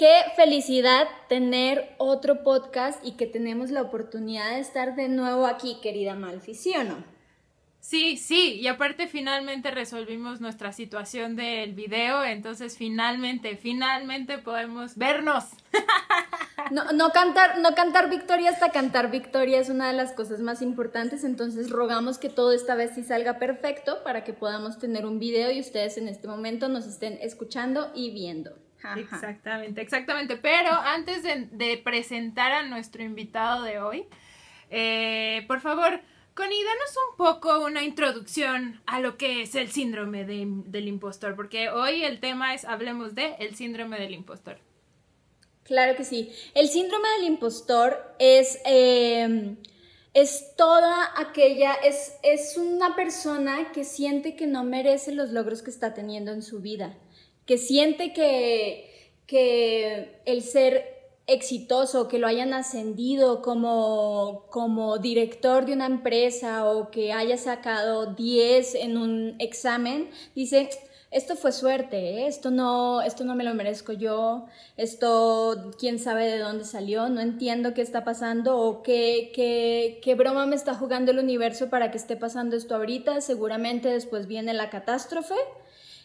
Qué felicidad tener otro podcast y que tenemos la oportunidad de estar de nuevo aquí, querida Malfi, ¿sí o no? Sí, sí, y aparte finalmente resolvimos nuestra situación del video, entonces finalmente, finalmente podemos vernos. No, no, cantar, no cantar victoria hasta cantar victoria es una de las cosas más importantes, entonces rogamos que todo esta vez sí salga perfecto para que podamos tener un video y ustedes en este momento nos estén escuchando y viendo. Exactamente, exactamente. Pero antes de, presentar a nuestro invitado de hoy, eh, por favor, Connie, danos un poco una introducción a lo que es el síndrome del impostor, porque hoy el tema es hablemos de el síndrome del impostor. Claro que sí. El síndrome del impostor es, em, es toda aquella, es, es una persona que siente que no merece los logros que está teniendo en su vida, que siente que, que el ser exitoso, que lo hayan ascendido como, como director de una empresa o que haya sacado 10 en un examen, dice, esto fue suerte, ¿eh? esto, no, esto no me lo merezco yo, esto quién sabe de dónde salió, no entiendo qué está pasando o qué, qué, qué broma me está jugando el universo para que esté pasando esto ahorita, seguramente después viene la catástrofe.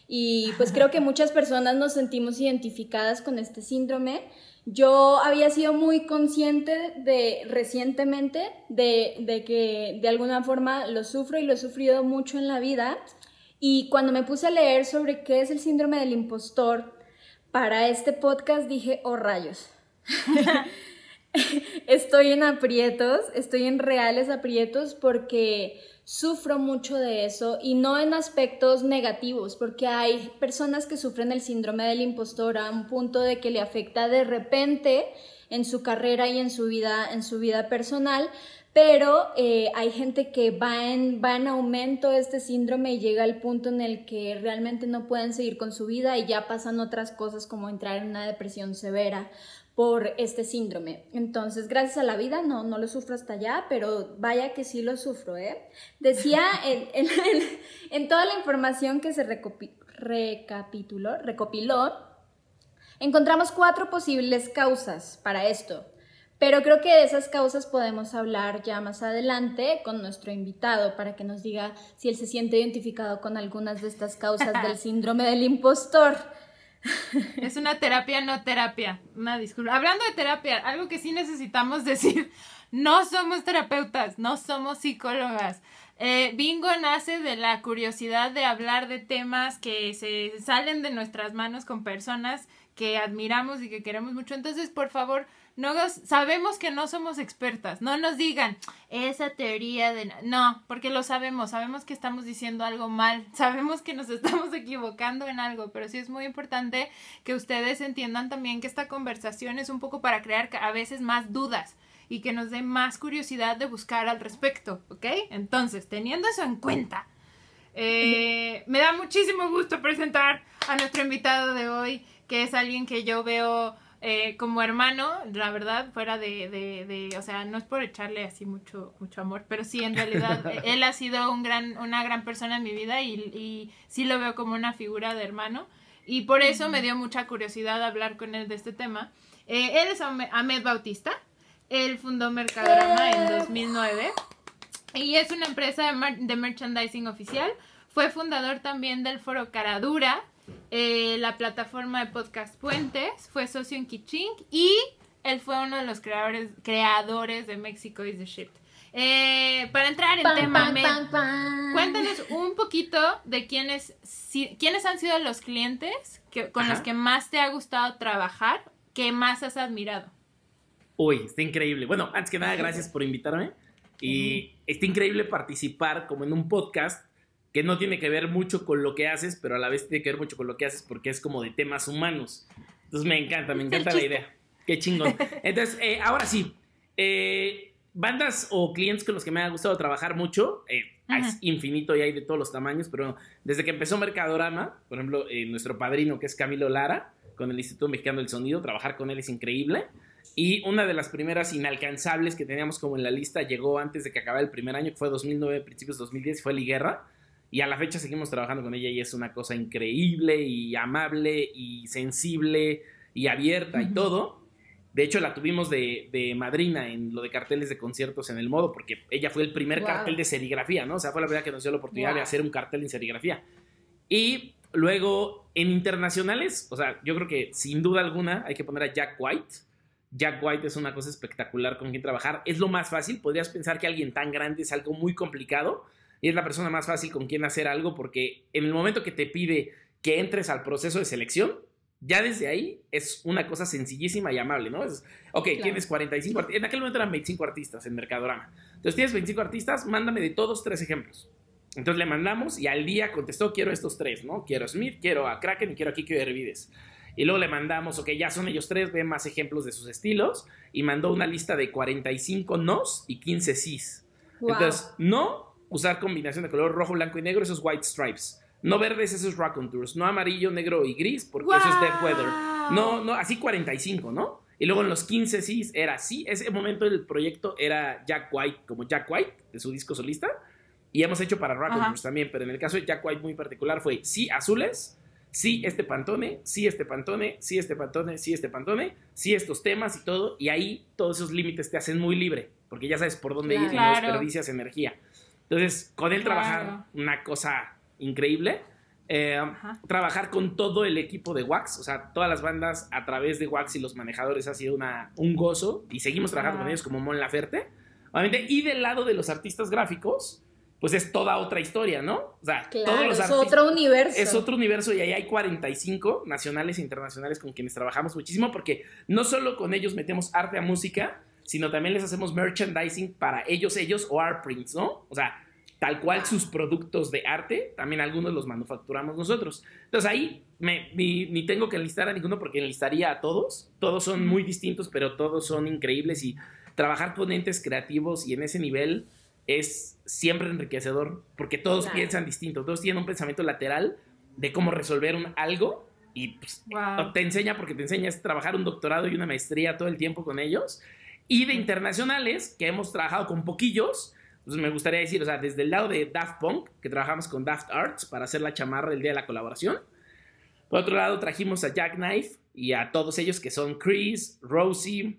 Y pues creo que muchas personas nos sentimos identificadas con este síndrome yo había sido muy consciente de recientemente de, que de alguna forma lo sufro y lo he sufrido mucho en la vida. Y cuando me puse a leer sobre qué es el síndrome del impostor para este podcast dije, oh rayos. estoy en aprietos, estoy en reales aprietos porque sufro mucho de eso y no en aspectos negativos, porque hay personas que sufren el síndrome del impostor a un punto de que le afecta de repente en su carrera y en su vida, en su vida personal, pero eh, hay gente que va en, va en aumento este síndrome y llega al punto en el que realmente no pueden seguir con su vida y ya pasan otras cosas como entrar en una depresión severa por este síndrome. Entonces, gracias a la vida, no, no lo sufro hasta allá, pero vaya que sí lo sufro, ¿eh? Decía en, en, toda la información que se recapituló, recopiló, encontramos cuatro posibles causas para esto. Pero creo que de esas causas podemos hablar ya más adelante con nuestro invitado para que nos diga si él se siente identificado con algunas de estas causas del síndrome del impostor. Es una terapia, no terapia. Una disculpa. Hablando de terapia, algo que sí necesitamos decir, no somos terapeutas, no somos psicólogas. Eh, Bingo nace de la curiosidad de hablar de temas que se salen de nuestras manos con personas que admiramos y que queremos mucho. Entonces, por favor, no sabemos que no somos expertas, no nos digan esa teoría de no, porque lo sabemos, sabemos que estamos diciendo algo mal, sabemos que nos estamos equivocando en algo, pero sí es muy importante que ustedes entiendan también que esta conversación es un poco para crear a veces más dudas y que nos dé más curiosidad de buscar al respecto, ¿ok? Entonces, teniendo eso en cuenta, eh, me da muchísimo gusto presentar a nuestro invitado de hoy, que es alguien que yo veo eh, como hermano, la verdad, fuera de, de, o sea, no es por echarle así mucho, mucho amor, pero sí, en realidad, él ha sido un gran, una gran persona en mi vida y, y sí lo veo como una figura de hermano. Y por eso me dio mucha curiosidad hablar con él de este tema. Eh, él es Ahmed Bautista. Él fundó Mercadorama en 2009 y es una empresa de merchandising oficial. Fue fundador también del foro Caradura, eh, la plataforma de podcast Puentes, fue socio en Kiching y él fue uno de los creadores, creadores de Mexico is the Ship. Eh, para entrar en tema, cuéntanos un poquito de quiénes, quiénes han sido los clientes que, con los que más te ha gustado trabajar, que más has admirado. Uy, está increíble. Bueno, antes que nada, gracias por invitarme. Y está increíble participar como en un podcast que no tiene que ver mucho con lo que haces, pero a la vez tiene que ver mucho con lo que haces porque es como de temas humanos. Entonces me encanta, me encanta la idea. Qué chingón. Entonces, eh, ahora sí, eh, bandas o clientes con los que me ha gustado trabajar mucho, eh, es infinito y hay de todos los tamaños, pero desde que empezó Mercadorama, por ejemplo, nuestro padrino que es Camilo Lara, con el Instituto Mexicano del Sonido, trabajar con él es increíble. Y una de las primeras inalcanzables que teníamos como en la lista llegó antes de que acabara el primer año, que fue 2009, principios de 2010, fue Liguerra y a la fecha seguimos trabajando con ella y es una cosa increíble y amable y sensible y abierta y todo. De hecho, la tuvimos de, de, madrina en lo de carteles de conciertos en el modo, porque ella fue el primer cartel de serigrafía, ¿no? O sea, fue la primera que nos dio la oportunidad de hacer un cartel en serigrafía. Y luego, en internacionales, o sea, yo creo que sin duda alguna hay que poner a Jack White. Jack White es una cosa espectacular con quien trabajar. Es lo más fácil. Podrías pensar que alguien tan grande es algo muy complicado y es la persona más fácil con quien hacer algo porque en el momento que te pide que entres al proceso de selección, ya desde ahí es una cosa sencillísima y amable, ¿no? Es, ok, tienes 45 artistas. En aquel momento eran 25 artistas en Mercadorama. Entonces tienes 25 artistas, mándame de todos tres ejemplos. Entonces le mandamos y al día contestó, quiero estos tres, ¿no? Quiero a Smith, quiero a Kraken y quiero a Kiko Hervides. Y luego le mandamos, ok, ya son ellos tres, ven más ejemplos de sus estilos. Y mandó una lista de 45 nos y 15 sís. Entonces, no usar combinación de color rojo, blanco y negro, esos white stripes. No verdes, esos raconteurs. No amarillo, negro y gris, porque eso es dead weather. No, no, así 45, ¿no? Y luego en los 15 sí era así. Ese momento del proyecto era Jack White, como Jack White, de su disco solista. Y hemos hecho para Raconteurs también, pero en el caso de Jack White muy particular fue sí azules, sí este pantone, sí este pantone, sí este pantone, sí este pantone, sí estos temas y todo. Y ahí todos esos límites te hacen muy libre, porque ya sabes por dónde ir y no desperdicias energía. Entonces, con él trabajar una cosa increíble. Eh, trabajar con todo el equipo de Wax, o sea, todas las bandas a través de Wax y los manejadores ha sido una, un gozo y seguimos trabajando con ellos como Mon Laferte, obviamente, y del lado de los artistas gráficos, pues es toda otra historia, ¿no? O sea, todos los es otro universo. Es otro universo y ahí hay 45 nacionales e internacionales con quienes trabajamos muchísimo porque no solo con ellos metemos arte a música, sino también les hacemos merchandising para ellos, ellos o art prints, ¿no? O sea, tal cual sus productos de arte, también algunos los manufacturamos nosotros. Entonces ahí me, ni, tengo que enlistar a ninguno porque enlistaría a todos. Todos son muy distintos, pero todos son increíbles y trabajar con entes creativos y en ese nivel es siempre enriquecedor porque todos piensan distinto, todos tienen un pensamiento lateral de cómo resolver un algo y pues, te enseña porque te enseña a trabajar un doctorado y una maestría todo el tiempo con ellos y de internacionales, que hemos trabajado con poquillos, pues me gustaría decir, o sea, desde el lado de Daft Punk, que trabajamos con Daft Arts para hacer la chamarra el día de la colaboración. Por otro lado, trajimos a Jack Knife y a todos ellos que son Chris, Rosie,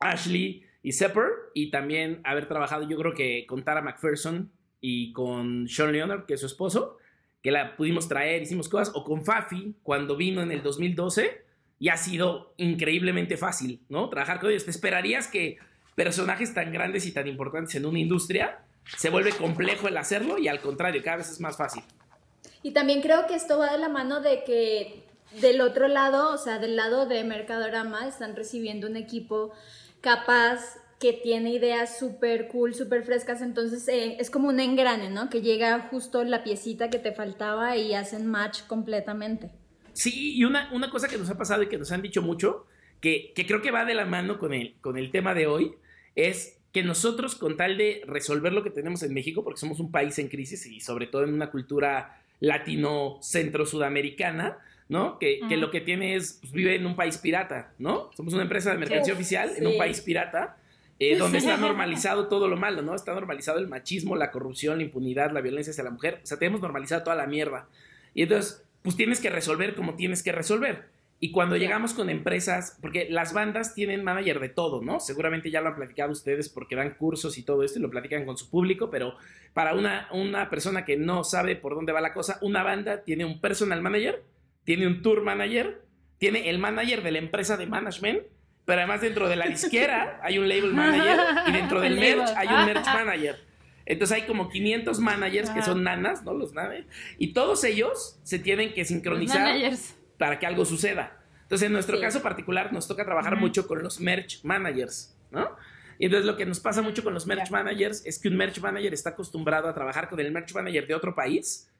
Ashley y Sepper. Y también haber trabajado, yo creo que con Tara McPherson y con Sean Leonard, que es su esposo, que la pudimos traer, hicimos cosas. O con Fafi, cuando vino en el 2012 y ha sido increíblemente fácil, ¿no? Trabajar con ellos. Te esperarías que personajes tan grandes y tan importantes en una industria se vuelve complejo el hacerlo y al contrario, cada vez es más fácil. Y también creo que esto va de la mano de que del otro lado, o sea, del lado de Mercadorama, están recibiendo un equipo capaz que tiene ideas súper cool, súper frescas, entonces eh, es como un engrane, ¿no? Que llega justo la piecita que te faltaba y hacen match completamente. Sí, y una, una cosa que nos ha pasado y que nos han dicho mucho, que, creo que va de la mano con el, con el tema de hoy, es que nosotros con tal de resolver lo que tenemos en México, porque somos un país en crisis y sobre todo en una cultura latino-centro-sudamericana, ¿no? Que, lo que tiene es, pues, vive en un país pirata, ¿no? Somos una empresa de mercancía oficial en un país pirata, eh, donde está normalizado todo lo malo, ¿no? Está normalizado el machismo, la corrupción, la impunidad, la violencia hacia la mujer, o sea, tenemos normalizado toda la mierda. Y entonces, pues tienes que resolver como tienes que resolver. Y cuando llegamos con empresas, porque las bandas tienen manager de todo, ¿no? Seguramente ya lo han platicado ustedes porque dan cursos y todo esto y lo platican con su público, pero para una, una persona que no sabe por dónde va la cosa, una banda tiene un personal manager, tiene un tour manager, tiene el manager de la empresa de management, pero además dentro de la disquera hay un label manager y dentro del merch hay un merch manager. Entonces hay como 500 managers que son nanas, ¿no? Los naves. Y todos ellos se tienen que sincronizar para que algo suceda. Entonces, en nuestro caso particular, nos toca trabajar mucho con los merch managers, ¿no? Y entonces lo que nos pasa mucho con los merch managers es que un merch manager está acostumbrado a trabajar con el merch manager de otro país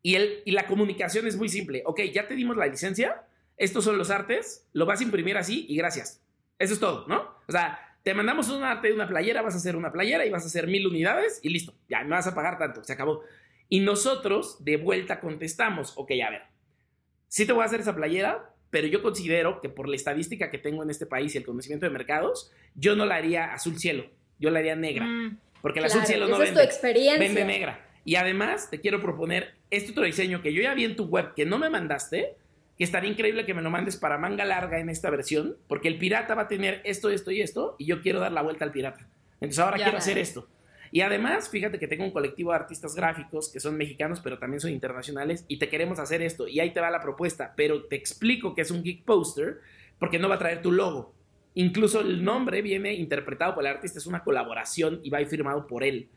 y, él, y la comunicación es muy simple. Ok, ya te dimos la licencia, estos son los artes, lo vas a imprimir así y gracias. Eso es todo, ¿no? O sea, te mandamos un arte de una playera, vas a hacer una playera y vas a hacer mil unidades y listo, ya me vas a pagar tanto, se acabó. Y nosotros de vuelta contestamos, ok, a ver, sí te voy a hacer esa playera, pero yo considero que por la estadística que tengo en este país y el conocimiento de mercados, yo no la haría azul cielo, yo la haría negra, mm, porque el azul cielo no vende, vende negra. Y además te quiero proponer este otro diseño que yo ya vi en tu web que no me mandaste, que estaría increíble que me lo mandes para manga larga en esta versión, porque el pirata va a tener esto, esto y esto, y yo quiero dar la vuelta al pirata. Entonces ahora quiero hacer esto. Y además, fíjate que tengo un colectivo de artistas gráficos que son mexicanos, pero también son internacionales, y te queremos hacer esto. Y ahí te va la propuesta, pero te explico que es un geek poster, porque no va a traer tu logo. Incluso el nombre viene interpretado por el artista, es una colaboración y va a ir firmado por él.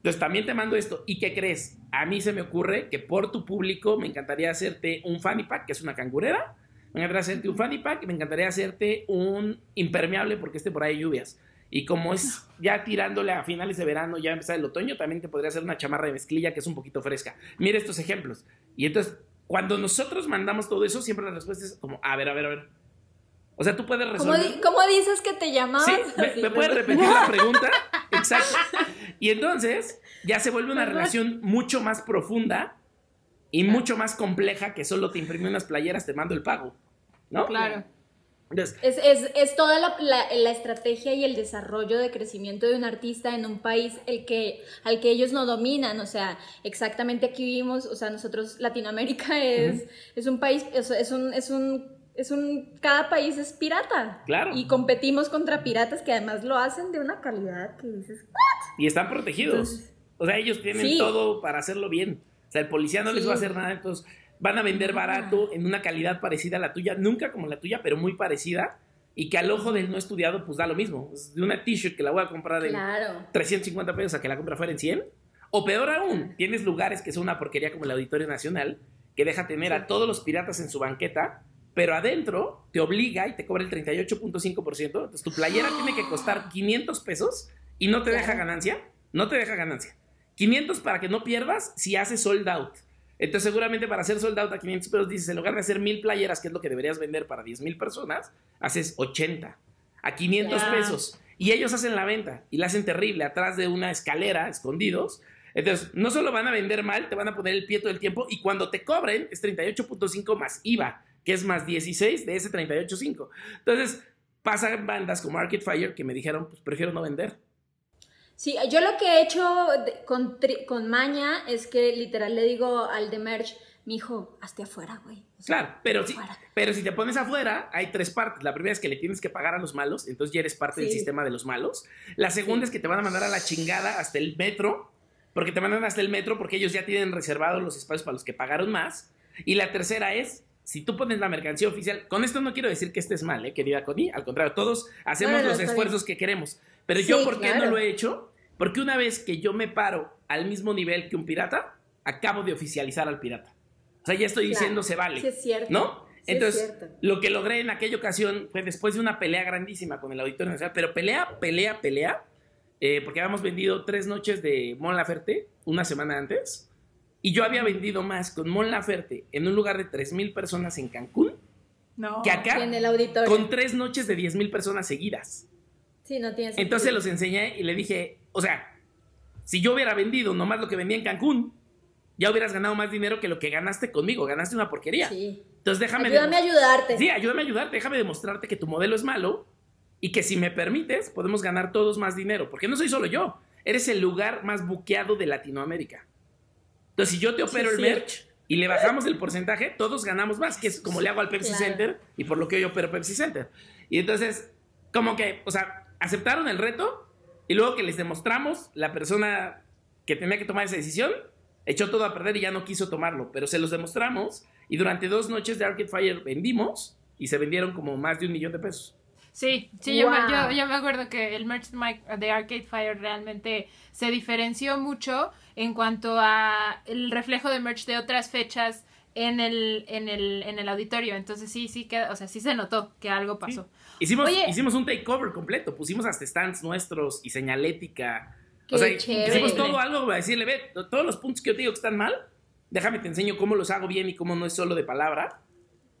Entonces también te mando esto. ¿Y qué crees? A mí se me ocurre que por tu público me encantaría hacerte un fanny pack, que es una cangurera. Me encantaría hacerte un fanny pack y me encantaría hacerte un impermeable porque esté por ahí lluvias. Y como es ya tirándole a finales de verano, ya empezar el otoño, también te podría hacer una chamarra de mezclilla que es un poquito fresca. Mira estos ejemplos. Y entonces, cuando nosotros mandamos todo eso, siempre la respuesta es como, a ver, a ver, a ver. O sea, tú puedes resolver. ¿Cómo, dices que te llamabas? Sí, ¿me, puedes repetir la pregunta? Exacto. Y entonces ya se vuelve una relación mucho más profunda y mucho más compleja que solo te imprime unas playeras, te mando el pago. ¿No? Claro es, toda la, estrategia y el desarrollo de crecimiento de un artista en un país el que, al que ellos no dominan. O sea, exactamente aquí vivimos, o sea, nosotros, Latinoamérica es, es un país, es, es, un, es un, es un, cada país es pirata. Claro. Y competimos contra piratas que además lo hacen de una calidad que dices, Y están protegidos. o sea, ellos tienen todo para hacerlo bien. O sea, el policía no les va a hacer nada, entonces van a vender barato en una calidad parecida a la tuya, nunca como la tuya, pero muy parecida. Y que al ojo del no estudiado, pues da lo mismo. de una t-shirt que la voy a comprar en 350 pesos a que la compra fuera en 100. O peor aún, tienes lugares que son una porquería como el Auditorio Nacional, que deja tener a todos los piratas en su banqueta, pero adentro te obliga y te cobra el 38.5%. Entonces tu playera tiene que costar 500 pesos y no te deja ganancia. No te deja ganancia. 500 para que no pierdas si haces sold out. Entonces, seguramente para hacer soldado a 500 pesos, dices, en lugar de hacer mil playeras, que es lo que deberías vender para 10 mil personas, haces 80 a 500 pesos. Y ellos hacen la venta y la hacen terrible atrás de una escalera, escondidos. Entonces, no solo van a vender mal, te van a poner el pie todo el tiempo y cuando te cobren es 38.5 más IVA, que es más 16 de ese 38.5. Entonces, pasan bandas como Arcade Fire que me dijeron, pues prefiero no vender. Sí, yo lo que he hecho con, con maña es que literal le digo al de merch, mi hijo, hazte afuera, güey. claro, pero si, pero si te pones afuera, hay tres partes. La primera es que le tienes que pagar a los malos, entonces ya eres parte del sistema de los malos. La segunda es que te van a mandar a la chingada hasta el metro, porque te mandan hasta el metro porque ellos ya tienen reservados los espacios para los que pagaron más. Y la tercera es, si tú pones la mercancía oficial, con esto no quiero decir que estés mal, ¿eh, querida Connie, al contrario, todos hacemos los esfuerzos que queremos. Pero yo, ¿por qué no lo he hecho? Porque una vez que yo me paro al mismo nivel que un pirata, acabo de oficializar al pirata. O sea, ya estoy diciendo se vale. Sí, es cierto. ¿No? Entonces, lo que logré en aquella ocasión fue después de una pelea grandísima con el Auditorio Nacional, pero pelea, pelea, pelea, eh, porque habíamos vendido tres noches de Mon Laferte una semana antes, y yo había vendido más con Mon Laferte en un lugar de 3.000 personas en Cancún que acá en el auditorio. con tres noches de 10.000 personas seguidas. Sí, no tiene Entonces los enseñé y le dije, o sea, si yo hubiera vendido nomás lo que vendía en Cancún, ya hubieras ganado más dinero que lo que ganaste conmigo. Ganaste una porquería. Sí. Entonces déjame. Ayúdame a ayudarte. Sí, ayúdame a ayudarte. Déjame demostrarte que tu modelo es malo y que si me permites, podemos ganar todos más dinero. Porque no soy solo yo. Eres el lugar más buqueado de Latinoamérica. Entonces, si yo te opero el merch y le bajamos el porcentaje, todos ganamos más, que es como le hago al Pepsi Center y por lo que yo opero Pepsi Center. Y entonces, como que, o sea, aceptaron el reto y luego que les demostramos, la persona que tenía que tomar esa decisión echó todo a perder y ya no quiso tomarlo, pero se los demostramos y durante dos noches de Arcade Fire vendimos y se vendieron como más de un millón de pesos. Sí, sí, yo, me, acuerdo que el merch de Arcade Fire realmente se diferenció mucho en cuanto a el reflejo de merch de otras fechas en el, en el, en el auditorio. Entonces sí, sí, que, o sea, sí se notó que algo pasó. Hicimos, hicimos un takeover completo, pusimos hasta stands nuestros y señalética. o sea, hicimos todo algo para decirle, ve, todos los puntos que yo te digo que están mal, déjame te enseño cómo los hago bien y cómo no es solo de palabra.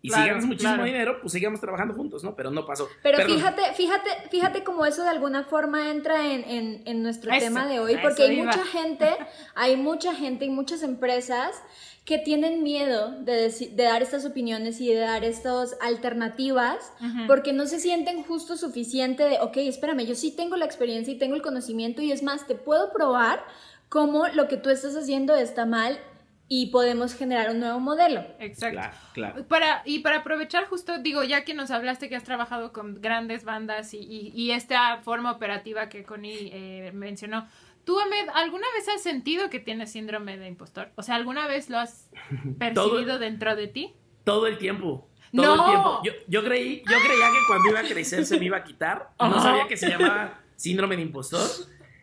Y si ganas muchísimo dinero, pues sigamos trabajando juntos, ¿no? Pero no pasó. Pero fíjate, fíjate, fíjate cómo eso de alguna forma entra en, en, nuestro tema de hoy, porque hay mucha gente, hay mucha gente y muchas empresas que tienen miedo de, dar estas opiniones y de dar estas alternativas porque no se sienten justo suficiente de, ok, espérame, yo sí tengo la experiencia y tengo el conocimiento y es más, te puedo probar cómo lo que tú estás haciendo está mal y podemos generar un nuevo modelo. Exacto. Claro, claro. Para, y para aprovechar justo, digo, ya que nos hablaste que has trabajado con grandes bandas y, y, y esta forma operativa que Connie eh, mencionó, ¿tú, Ahmed, alguna vez has sentido que tienes síndrome de impostor? O sea, ¿alguna vez lo has percibido dentro de ti? Todo el tiempo. Todo ¡No! el tiempo. Yo, yo, creí, yo creía que cuando iba a crecer se me iba a quitar. No sabía que se llamaba síndrome de impostor.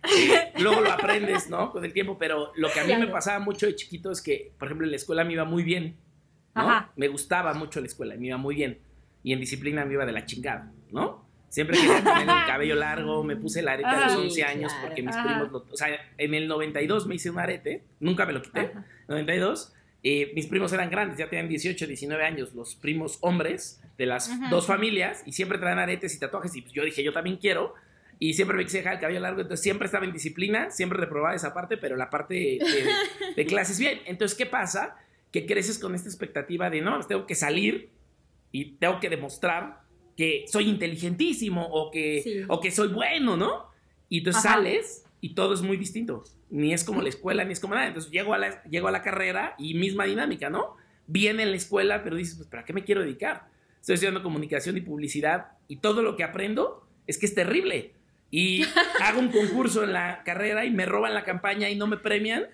Luego lo aprendes, ¿no? Con el tiempo, pero lo que a mí me Claro. pasaba mucho de chiquito es que, por ejemplo, en la escuela me iba muy bien, ¿no? Ajá. Me gustaba mucho la escuela, me iba muy bien. Y en disciplina me iba de la chingada, ¿no? Siempre quería tener el cabello largo, me puse el arete a los Ajá. 11 años Claro. porque mis Ajá. primos, lo- o sea, en el 92 me hice un arete, nunca me lo quité, Ajá. 92, eh, mis primos eran grandes, ya tenían 18, 19 años, los primos hombres de las Ujú. dos familias, y siempre traen aretes y tatuajes, y pues yo dije, yo también quiero, y siempre me quise dejar el cabello largo, entonces siempre estaba en disciplina, siempre reprobaba esa parte, pero la parte de, de- de clases bien. Entonces, ¿qué pasa? Que creces con esta expectativa de, no, tengo que salir y tengo que demostrar que soy inteligentísimo o que, Sí. o que soy bueno, ¿no? Y entonces Ajá. sales y todo es muy distinto. Ni es como la escuela, ni es como nada. Entonces llego a la, llego a la carrera y misma dinámica, ¿no? Bien en la escuela, pero dices, pues, ¿para qué me quiero dedicar? Estoy estudiando comunicación y publicidad y todo lo que aprendo es que es terrible. Y hago un concurso en la carrera y me roban la campaña y no me premian.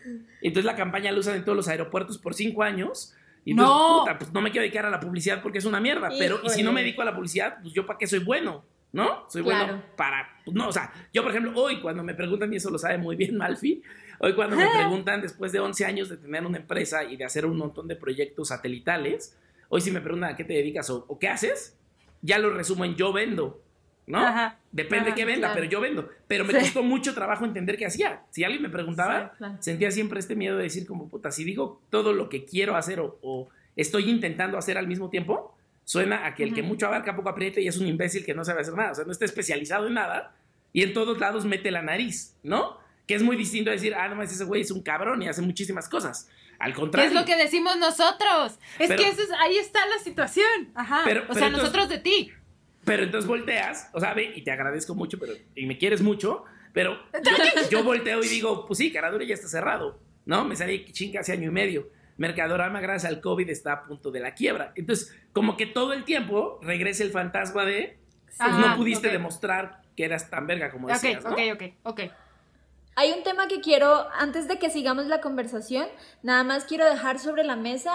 Entonces la campaña la usan en todos los aeropuertos por cinco años. Y entonces, No. puta, pues no me quiero dedicar a la publicidad porque es una mierda. Pero, y si no me Híjole. dedico a la publicidad, pues yo para qué soy bueno, ¿no? Soy Claro. bueno para. pues, no, o sea, yo por ejemplo, hoy cuando me preguntan, y eso lo sabe muy bien Malfi, hoy cuando me preguntan después de 11 años de tener una empresa y de hacer un montón de proyectos satelitales, hoy si me preguntan a qué te dedicas o, o qué haces, ya lo resumo en yo vendo, ¿no? Ajá. Depende Ajá, qué venda, claro. pero yo vendo. Pero me Sí. costó mucho trabajo entender qué hacía. Si alguien me preguntaba, Sí, claro. sentía siempre este miedo de decir como, puta, si digo todo lo que quiero hacer o, o estoy intentando hacer al mismo tiempo, suena a que el que mucho abarca poco aprieta y es un imbécil que no sabe hacer nada. O sea, no está especializado en nada y en todos lados mete la nariz, ¿no? Que es muy distinto a decir, ah, no ese güey es un cabrón y hace muchísimas cosas. Al ¿Qué contrario. es lo que decimos nosotros? Es Pero- que eso es- ahí está la situación. Ajá. Pero- o pero sea, entonces- nosotros de ti. Pero entonces volteas, o sea, ve, y te agradezco mucho, pero, y me quieres mucho, pero yo, yo volteo y digo, pues sí, Caradura ya está cerrado, ¿no? Me salí chinga hace año y medio. Mercadorama, gracias al COVID, está a punto de la quiebra. Entonces, como que todo el tiempo regresa el fantasma de, pues Ajá, no pudiste ok. demostrar que eras tan verga como decías, ¿no? ok, ok, ok. Hay un tema que quiero, antes de que sigamos la conversación, nada más quiero dejar sobre la mesa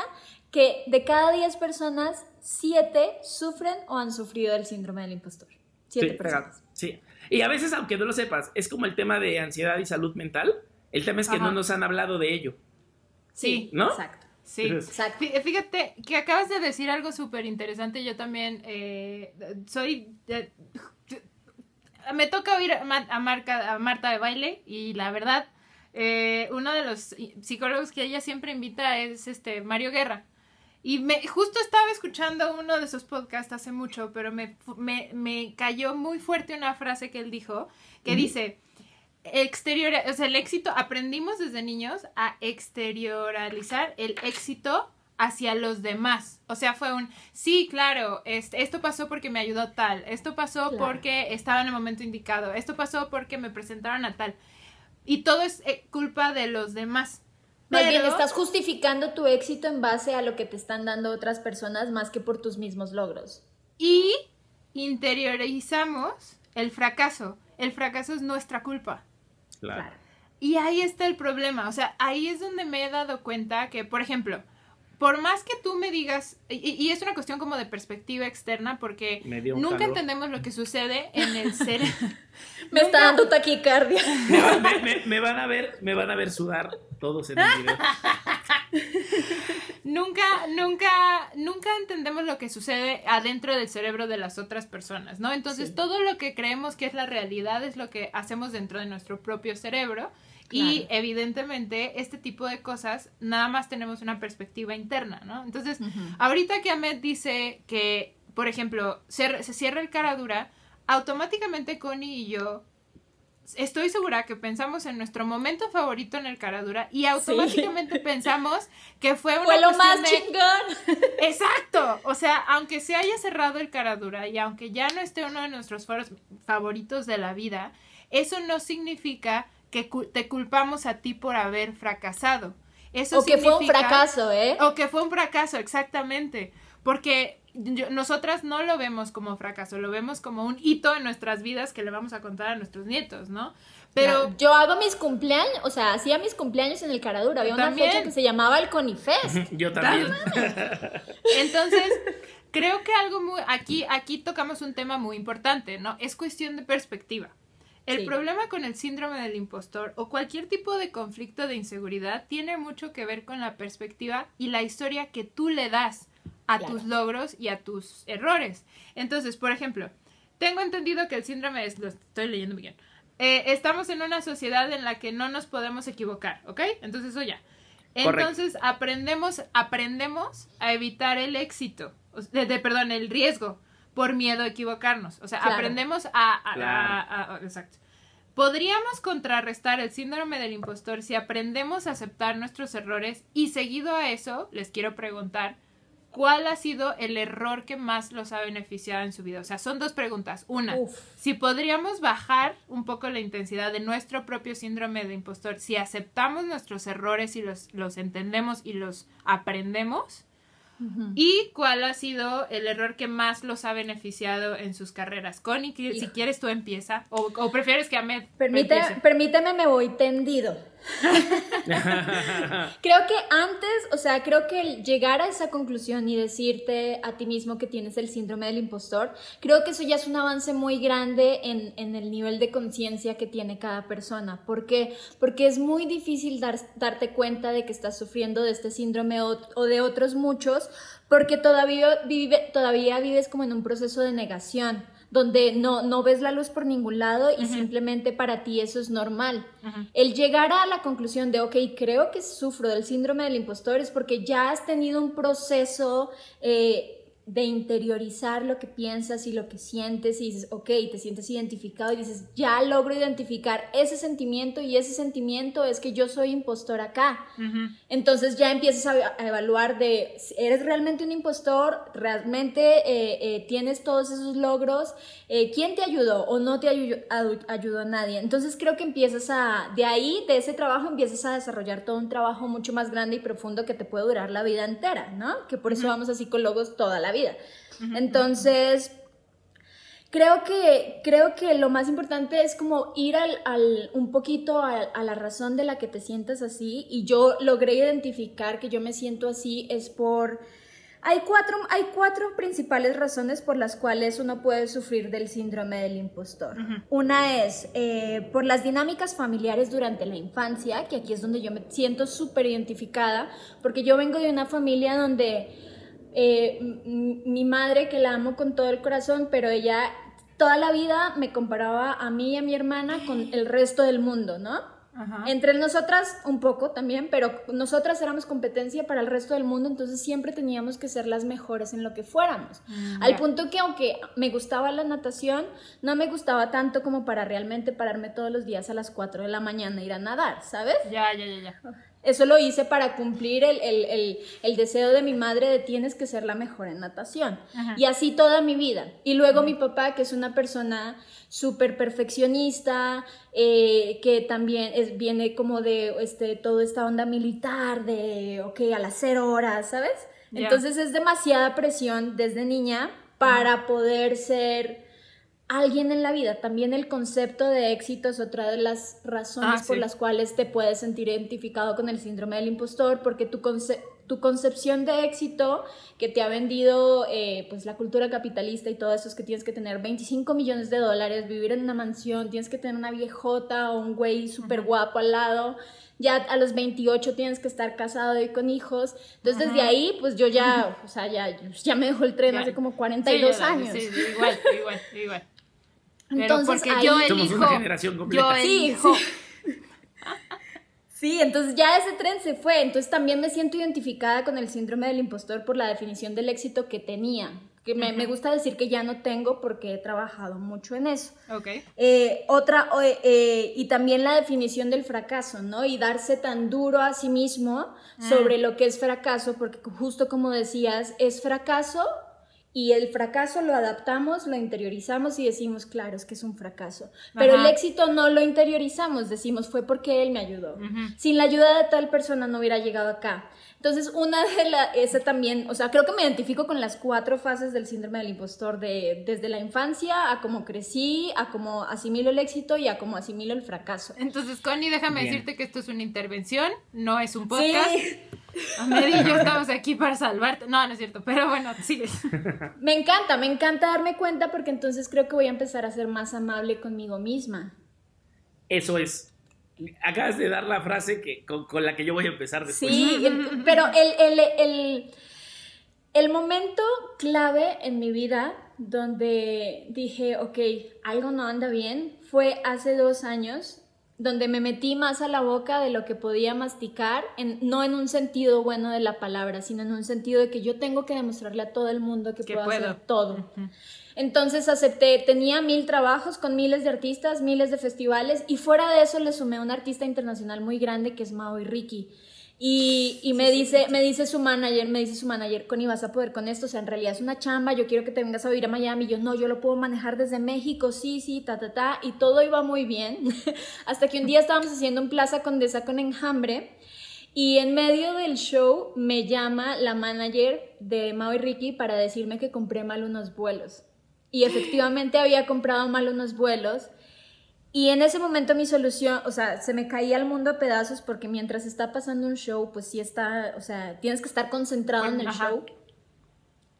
que de cada 10 personas, 7 sufren o han sufrido del síndrome del impostor. 7 Sí, personas. Sí. Y a veces, aunque no lo sepas, es como el tema de ansiedad y salud mental. El tema es que Ajá. no nos han hablado de ello. Sí, ¿no? Exacto. Sí. Exacto. Fí- Fíjate que acabas de decir algo súper interesante. Yo también eh, soy. eh, me toca oír a Marca- a Marta de baile y la verdad, eh, uno de los psicólogos que ella siempre invita es este Mario Guerra. Y me, justo estaba escuchando uno de sus podcasts hace mucho, pero me, me, me cayó muy fuerte una frase que él dijo, que dice, exterior, o sea, el éxito, aprendimos desde niños a exteriorizar el éxito hacia los demás. O sea, fue un, sí, claro, este, esto pasó porque me ayudó tal, esto pasó Claro. porque estaba en el momento indicado, esto pasó porque me presentaron a tal. Y todo es eh, culpa de los demás. Más bien, estás justificando tu éxito en base a lo que te están dando otras personas más que por tus mismos logros. Y interiorizamos el fracaso. El fracaso es nuestra culpa. Claro. Y ahí está el problema, o sea, ahí es donde me he dado cuenta que, por ejemplo, por más que tú me digas, y, y es una cuestión como de perspectiva externa, porque nunca calor. entendemos lo que sucede en el cerebro. Me está dando taquicardia. Me, va- me- me- me van a ver, me van a ver sudar todos en el video. nunca, nunca, nunca entendemos lo que sucede adentro del cerebro de las otras personas, ¿no? Entonces, Sí. todo lo que creemos que es la realidad es lo que hacemos dentro de nuestro propio cerebro. Y evidentemente este tipo de cosas nada más tenemos una perspectiva interna, ¿no? Entonces, ahorita que Ahmed dice que, por ejemplo, se, se cierra el cara dura, automáticamente Connie y yo estoy segura que pensamos en nuestro momento favorito en el cara dura y automáticamente pensamos que fue una Fue lo más de- chingón. Exacto, o sea, aunque se haya cerrado el cara dura y aunque ya no esté uno de nuestros foros favoritos de la vida, eso no significa que cu- te culpamos a ti por haber fracasado. Eso o que fue un fracaso, ¿eh? O que fue un fracaso, exactamente. Porque yo- nosotras no lo vemos como fracaso, lo vemos como un hito en nuestras vidas que le vamos a contar a nuestros nietos, ¿no? Pero yo hago mis cumpleaños, o sea, hacía mis cumpleaños en el Caradura. Había una fecha que se llamaba el Conifest. Yo también. Entonces, creo que algo muy aquí aquí tocamos un tema muy importante, ¿no? Es cuestión de perspectiva. El Sí. problema con el síndrome del impostor o cualquier tipo de conflicto de inseguridad tiene mucho que ver con la perspectiva y la historia que tú le das a Claro. tus logros y a tus errores. Entonces, por ejemplo, tengo entendido que el síndrome es, lo estoy leyendo bien, eh, estamos en una sociedad en la que no nos podemos equivocar, ¿ok? Entonces, eso ya. Correcto. Entonces, aprendemos, aprendemos a evitar el éxito, de- perdón, el riesgo por miedo a equivocarnos. O sea, Claro. aprendemos a, a- Claro. a- a- a- exacto. Podríamos contrarrestar el síndrome del impostor si aprendemos a aceptar nuestros errores y seguido a eso, les quiero preguntar, ¿cuál ha sido el error que más los ha beneficiado en su vida? O sea, son dos preguntas. Una, Uf. si podríamos bajar un poco la intensidad de nuestro propio síndrome de impostor, si aceptamos nuestros errores y los, los entendemos y los aprendemos, ¿y cuál ha sido el error que más los ha beneficiado en sus carreras? Connie, si Hijo. quieres tú empieza, o, o prefieres que Ahmed empiece? permíteme, me voy tendido. Creo que antes, o sea, creo que llegar a esa conclusión y decirte a ti mismo que tienes el síndrome del impostor, creo que eso ya es un avance muy grande en, en el nivel de conciencia que tiene cada persona. ¿Por qué? Porque es muy difícil dar- darte cuenta de que estás sufriendo de este síndrome o, o de otros muchos, porque todavía, vive, todavía vives como en un proceso de negación donde no, no ves la luz por ningún lado y simplemente para ti eso es normal. El llegar a la conclusión de, ok, creo que sufro del síndrome del impostor es porque ya has tenido un proceso eh, de interiorizar lo que piensas y lo que sientes y dices, ok, te sientes identificado y dices, ya logro identificar ese sentimiento y ese sentimiento es que yo soy impostor acá. Entonces ya empiezas a, a evaluar de, ¿eres realmente un impostor? ¿Realmente eh, eh, tienes todos esos logros? Eh, ¿Quién te ayudó o no te ayu- adu- ayudó nadie? Entonces creo que empiezas a, de ahí, de ese trabajo, empiezas a desarrollar todo un trabajo mucho más grande y profundo que te puede durar la vida entera, ¿no? Que por eso vamos a psicólogos toda la vida. Entonces... Creo que, creo que lo más importante es como ir al, al- un poquito a, a la razón de la que te sientas así. Y yo logré identificar que yo me siento así es por... Hay cuatro, hay cuatro principales razones por las cuales uno puede sufrir del síndrome del impostor. Una es eh, por las dinámicas familiares durante la infancia, que aquí es donde yo me siento súper identificada, porque yo vengo de una familia donde eh, mi madre, que la amo con todo el corazón, pero ella toda la vida me comparaba a mí y a mi hermana con el resto del mundo, ¿no? Ajá. Entre nosotras un poco también, pero nosotras éramos competencia para el resto del mundo, entonces siempre teníamos que ser las mejores en lo que fuéramos. Mm, Al punto que aunque me gustaba la natación, no me gustaba tanto como para realmente pararme todos los días a las 4 de la mañana e ir a nadar, ¿sabes? Ya, ya, ya, ya. Eso lo hice para cumplir el, el- el- el deseo de mi madre de tienes que ser la mejor en natación. Ajá. Y así toda mi vida. Y luego mi papá, que es una persona súper perfeccionista, eh, que también es, viene como de este, toda esta onda militar, de, ok, a las cero horas, ¿sabes? Entonces es demasiada presión desde niña para poder ser alguien en la vida. También el concepto de éxito es otra de las razones Ah, por sí. las cuales te puedes sentir identificado con el síndrome del impostor, porque tu, conce- tu concepción de éxito que te ha vendido eh, pues la cultura capitalista y todo eso es que tienes que tener 25 millones de dólares, vivir en una mansión, tienes que tener una viejota o un güey súper guapo al lado. Ya a los 28 tienes que estar casado y con hijos. Entonces, desde Ajá. ahí, pues yo ya, o sea, ya, ya me dejó el tren Ya. hace como Sí, 42 ya, años. Sí, sí, igual, igual, igual. Pero Entonces, porque ahí- yo Somos elijo. una generación completa. Yo Sí, elijo. Sí, entonces ya ese tren se fue. Entonces también me siento identificada con el síndrome del impostor por la definición del éxito que tenía. Que me, me gusta decir que ya no tengo porque he trabajado mucho en eso. Ok. Eh, otra, o- eh, y también la definición del fracaso, ¿no? Y darse tan duro a sí mismo sobre lo que es fracaso, porque justo como decías, es fracaso y el fracaso lo adaptamos, lo interiorizamos y decimos, claro, es que es un fracaso. Pero el éxito no lo interiorizamos, decimos, fue porque él me ayudó. Sin la ayuda de tal persona no hubiera llegado acá. Entonces, una de las, ese también, o sea, creo que me identifico con las cuatro fases del síndrome del impostor, de, desde la infancia a cómo crecí, a cómo asimilo el éxito y a cómo asimilo el fracaso. Entonces, Connie, déjame decirte que esto es una intervención, no es un podcast. Sí. Ameri y yo estamos aquí para salvarte. No, no es cierto, pero bueno, sigues. Me encanta, me encanta darme cuenta porque entonces creo que voy a empezar a ser más amable conmigo misma. Eso es acabas de dar la frase que, con, la que yo voy a empezar después. Sí, pero el, el, momento clave en mi vida donde dije, ok, algo no anda bien, fue hace dos años, donde me metí más a la boca de lo que podía masticar, en, no en un sentido bueno de la palabra, sino en un sentido de que yo tengo que demostrarle a todo el mundo que, puedo, hacer todo. Entonces acepté, tenía mil trabajos con miles de artistas, miles de festivales y fuera de eso le sumé un artista internacional muy grande que es Mao y Ricky. Y, me, dice, me dice su manager, me dice su manager, Connie, vas a poder con esto, o sea, en realidad es una chamba, yo quiero que te vengas a vivir a Miami, yo no, yo lo puedo manejar desde México, sí, sí, ta, ta, ta, y todo iba muy bien, hasta que un día estábamos haciendo un Plaza Condesa con Enjambre, y en medio del show me llama la manager de Mao y Ricky para decirme que compré mal unos vuelos y efectivamente había comprado mal unos vuelos. Y en ese momento mi solución, o sea, se me caía el mundo a pedazos porque mientras está pasando un show, pues sí está, o sea, tienes que estar concentrado en el show.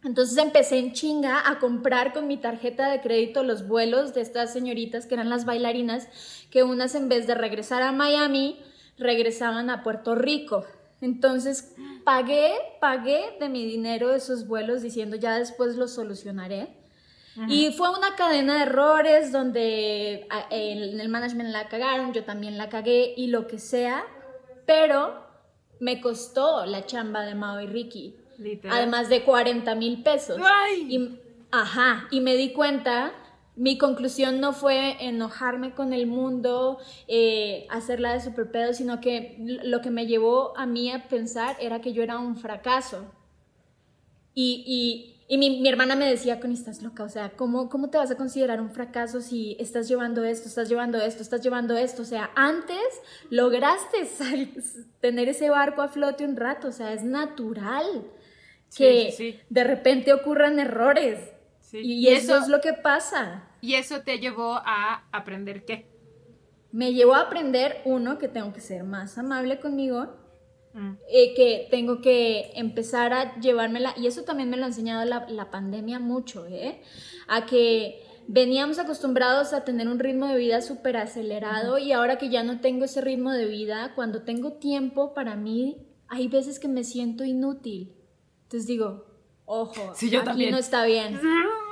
Entonces empecé en chinga a comprar con mi tarjeta de crédito los vuelos de estas señoritas que eran las bailarinas, que unas en vez de regresar a Miami, regresaban a Puerto Rico. Entonces pagué, pagué de mi dinero esos vuelos diciendo ya después los solucionaré. Y fue una cadena de errores donde en el management la cagaron, yo también la cagué y lo que sea, pero me costó la chamba de Mao y Ricky. Además de 40 mil pesos. Y, ajá, y me di cuenta, mi conclusión no fue enojarme con el mundo, eh, hacerla de super pedo, sino que lo que me llevó a mí a pensar era que yo era un fracaso. y y mi, mi, hermana me decía, con estás loca, o sea, ¿cómo, ¿cómo te vas a considerar un fracaso si estás llevando esto, estás llevando esto, estás llevando esto? O sea, antes lograste tener ese barco a flote un rato, o sea, es natural que de repente ocurran errores. Y, eso, es lo que pasa. ¿Y eso te llevó a aprender qué? Me llevó a aprender, uno, que tengo que ser más amable conmigo. Eh, que tengo que empezar a llevármela, y eso también me lo ha enseñado la, pandemia mucho, ¿eh? a que veníamos acostumbrados a tener un ritmo de vida súper acelerado y ahora que ya no tengo ese ritmo de vida, cuando tengo tiempo para mí, hay veces que me siento inútil. Entonces digo, ojo, aquí no está bien.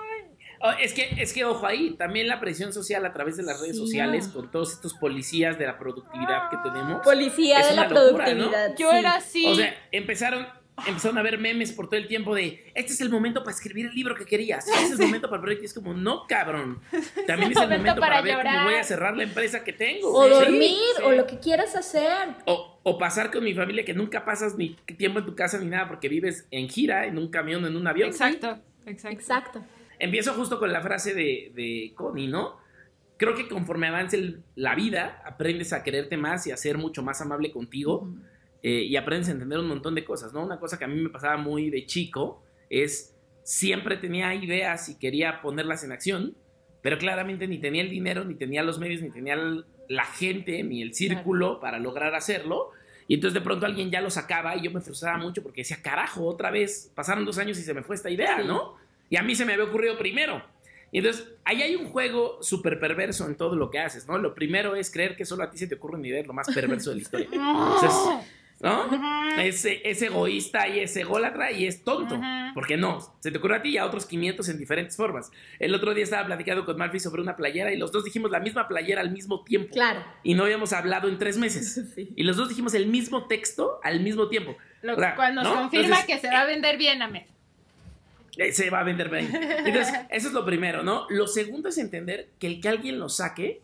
Oh, es que, es que, ojo ahí, también la presión social a través de las redes sociales, con todos estos policías de la productividad que tenemos. Policía de la productividad. Yo era así. O sea, empezaron, empezaron a ver memes por todo el tiempo de este es el momento para escribir el libro que querías, este es el momento para el proyecto. Y es como, no, cabrón. También es el momento, para, ver cómo voy a cerrar la empresa que tengo. O dormir, o lo que quieras hacer. O, o pasar con mi familia que nunca pasas ni tiempo en tu casa ni nada porque vives en gira, en un camión, en un avión. Exacto, exacto. Exacto. Empiezo justo con la frase de, de Connie, ¿no? Creo que conforme avance la vida, aprendes a quererte más y a ser mucho más amable contigo eh, y aprendes a entender un montón de cosas, ¿no? Una cosa que a mí me pasaba muy de chico es siempre tenía ideas y quería ponerlas en acción, pero claramente ni tenía el dinero, ni tenía los medios, ni tenía la gente, ni el círculo para lograr hacerlo. Y entonces de pronto alguien ya lo sacaba y yo me frustraba mucho porque decía, carajo, otra vez, pasaron dos años y se me fue esta idea, ¿no? Y a mí se me había ocurrido primero. Y entonces, ahí hay un juego súper perverso en todo lo que haces, ¿no? Lo primero es creer que solo a ti se te ocurre una idea, es lo más perverso de la historia. Entonces, ¿no? Es, es, egoísta y es ególatra y es tonto. Porque no, se te ocurre a ti y a otros 500 en diferentes formas. El otro día estaba platicando con Malfi sobre una playera y los dos dijimos la misma playera al mismo tiempo. Claro. Y no habíamos hablado en tres meses. Y los dos dijimos el mismo texto al mismo tiempo. Lo cual nos confirma que se va a vender bien. Eh, se va a vender bien. Entonces, eso es lo primero, ¿no? Lo segundo es entender que el que alguien lo saque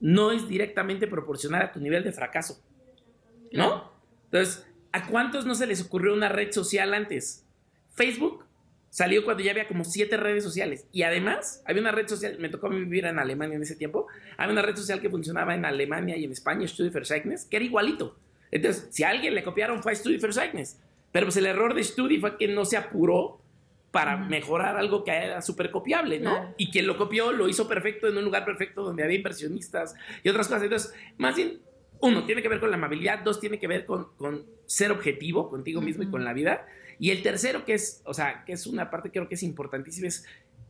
no es directamente proporcional a tu nivel de fracaso, ¿no? Entonces, ¿a cuántos no se les ocurrió una red social antes? Facebook salió cuando ya había como siete redes sociales. Y además, había una red social, me tocó vivir en Alemania en ese tiempo, había una red social que funcionaba en Alemania y en España, StudiVerzeichnis, que era igualito. Entonces, si a alguien le copiaron fue a StudiVerzeichnis. Pero pues el error de Studi fue que no se apuró para mejorar algo que era súper copiable, ¿no? Claro. Y quien lo copió lo hizo perfecto en un lugar perfecto donde había inversionistas y otras cosas. Entonces, más bien, uno, tiene que ver con la amabilidad, dos, tiene que ver con, con ser objetivo contigo mismo y con la vida. Y el tercero, que es, o sea, que es una parte que creo que es importantísima, es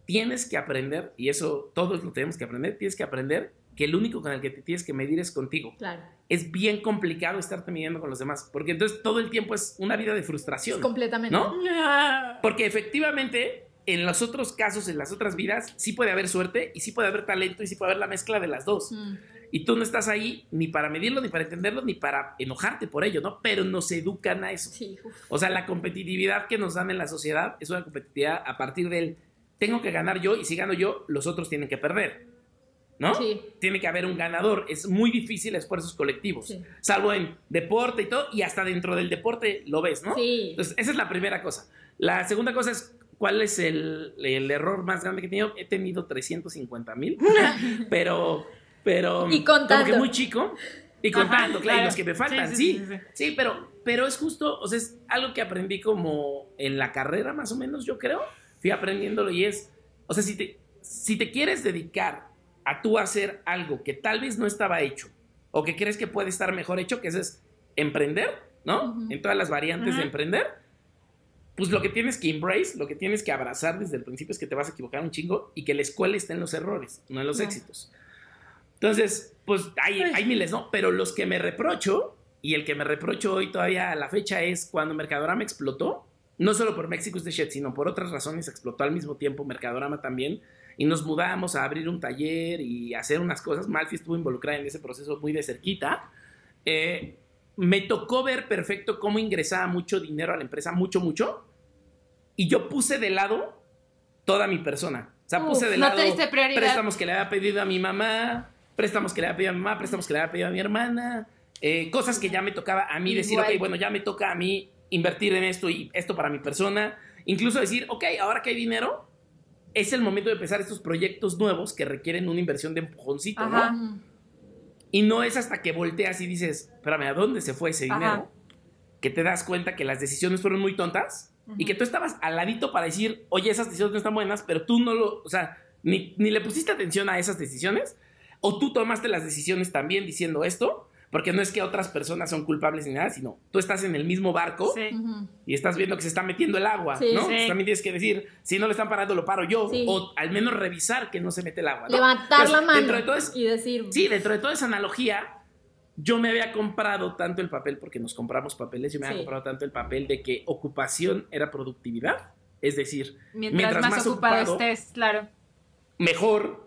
tienes que aprender, y eso todos lo tenemos que aprender, tienes que aprender que el único con el que te tienes que medir es contigo. Claro. Es bien complicado estarte midiendo con los demás, porque entonces todo el tiempo es una vida de frustración. Completamente. ¿No? Porque efectivamente, en los otros casos, en las otras vidas, sí puede haber suerte y sí puede haber talento y sí puede haber la mezcla de las dos. Mm. Y tú no estás ahí ni para medirlo, ni para entenderlo, ni para enojarte por ello, ¿no? Pero nos educan a eso. Sí. O sea, la competitividad que nos dan en la sociedad es una competitividad a partir del tengo que ganar yo y si gano yo, los otros tienen que perder. ¿No? Sí. Tiene que haber un ganador. Es muy difícil esfuerzos colectivos. Sí. Salvo en deporte y todo, y hasta dentro del deporte lo ves, ¿no? Sí. Entonces, esa es la primera cosa. La segunda cosa es, ¿cuál es el, el error más grande que he tenido? He tenido 350 mil, pero, pero... Y contando. Como que muy chico. Y Ajá, contando, claro, y los que me faltan, Sí, sí. sí, Sí, sí, sí. pero, pero es justo, o sea, es algo que aprendí como en la carrera, más o menos, yo creo. Fui aprendiéndolo y es, o sea, si te, si te quieres dedicar a tú hacer algo que tal vez no estaba hecho o que crees que puede estar mejor hecho, que eso es emprender, ¿no? En todas las variantes de emprender, pues lo que tienes que embrace, lo que tienes que abrazar desde el principio es que te vas a equivocar un chingo y que la escuela está en los errores, no en los éxitos. Entonces, pues hay, hay miles, ¿no? Pero los que me reprocho, y el que me reprocho hoy todavía a la fecha es cuando Mercadorama explotó, no solo por México is the shit, sino por otras razones explotó al mismo tiempo Mercadorama también, y nos mudamos a abrir un taller y hacer unas cosas. Malfi estuvo involucrada en ese proceso muy de cerquita. Eh, me tocó ver perfecto cómo ingresaba mucho dinero a la empresa, mucho, mucho, y yo puse de lado toda mi persona. O sea, Uf, puse de no lado préstamos que le había pedido a mi mamá, préstamos que le había pedido a mi mamá, préstamos que le había pedido a mi hermana, eh, cosas que ya me tocaba a mí decir, ok, bueno, ya me toca a mí invertir en esto y esto para mi persona. Incluso decir, ok, ahora que hay dinero, es el momento de empezar estos proyectos nuevos que requieren una inversión de empujoncito, Ajá. ¿no? Y no es hasta que volteas y dices, espérame, ¿a dónde se fue ese Ajá. dinero? Que te das cuenta que las decisiones fueron muy tontas y que tú estabas al ladito para decir, oye, esas decisiones no están buenas, pero tú no lo, o sea, ni, ni le pusiste atención a esas decisiones, o tú tomaste las decisiones también diciendo esto, porque no es que otras personas son culpables ni nada, sino tú estás en el mismo barco Sí. Y estás viendo que se está metiendo el agua, Sí, ¿no? sí. También tienes que decir, si no le están parando, lo paro yo, Sí. o al menos revisar que no se mete el agua. ¿no? Levantar Entonces, la mano Dentro de todo es- y decir. Sí, dentro de toda esa analogía, yo me había comprado tanto el papel, porque nos compramos papeles, yo me había comprado tanto el papel de que ocupación era productividad. Es decir, Mientras, Mientras más, más ocupado, ocupado- estés, claro. mejor,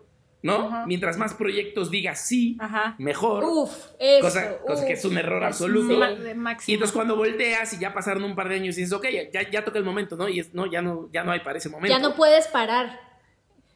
¿no? Ajá. Mientras más proyectos digas sí, Ajá. mejor. Uf, eso. cosa, cosa uf. que es un error absoluto. Y entonces cuando volteas y ya pasaron un par de años y dices, ok, ya, ya toca el momento, ¿no? Y es, no, ya no, ya no hay para ese momento. Ya no puedes parar.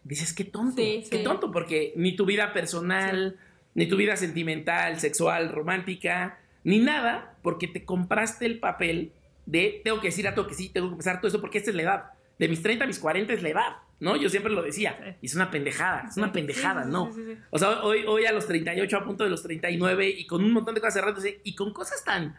dices, qué tonto, Sí, qué sí. tonto, porque ni tu vida personal, ni tu vida sentimental, sexual, romántica, ni nada, porque te compraste el papel de tengo que decir a todo que sí, tengo que empezar todo eso, porque esta es la edad. De mis 30 a mis 40 es la edad, ¿no? Yo siempre lo decía, Sí. y es una pendejada, es una pendejada, Sí, ¿no? O sea, hoy, hoy a los 38, a punto de los 39, y con un montón de cosas cerradas, y con cosas tan,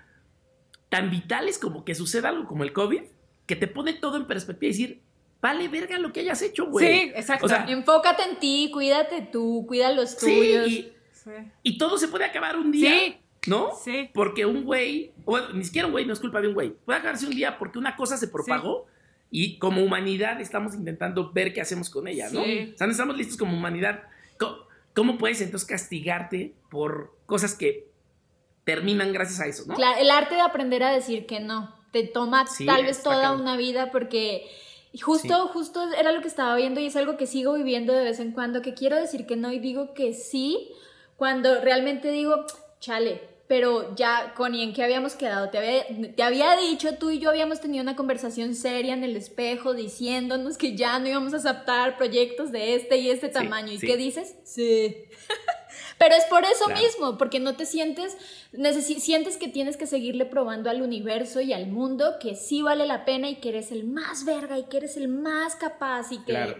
tan vitales como que suceda algo como el COVID, que te pone todo en perspectiva y decir, vale verga lo que hayas hecho, güey. Sí, exacto. O sea, Enfócate en ti, cuídate tú, cuida los tuyos. y, Sí. y todo se puede acabar un día, Sí. ¿no? Sí. Porque un güey, o bueno, ni siquiera un güey, no es culpa de un güey, puede acabarse un día porque una cosa se propagó y como humanidad estamos intentando ver qué hacemos con ella, ¿no? Sí. O sea, no estamos listos como humanidad. ¿Cómo, cómo puedes entonces castigarte por cosas que terminan gracias a eso, no? Claro, el arte de aprender a decir que no. Te toma Sí, tal vez toda una vida porque justo, justo era lo que estaba viendo y es algo que sigo viviendo de vez en cuando, que quiero decir que no y digo que sí, cuando realmente digo, chale, pero ya, Connie, ¿en qué habíamos quedado? Te había, te había dicho, tú y yo habíamos tenido una conversación seria en el espejo diciéndonos que ya no íbamos a aceptar proyectos de este y este Sí, tamaño. ¿Y sí. qué dices? Sí. Pero es por eso mismo, porque no te sientes, sientes que tienes que seguirle probando al universo y al mundo que sí vale la pena y que eres el más verga y que eres el más capaz y que... Eh,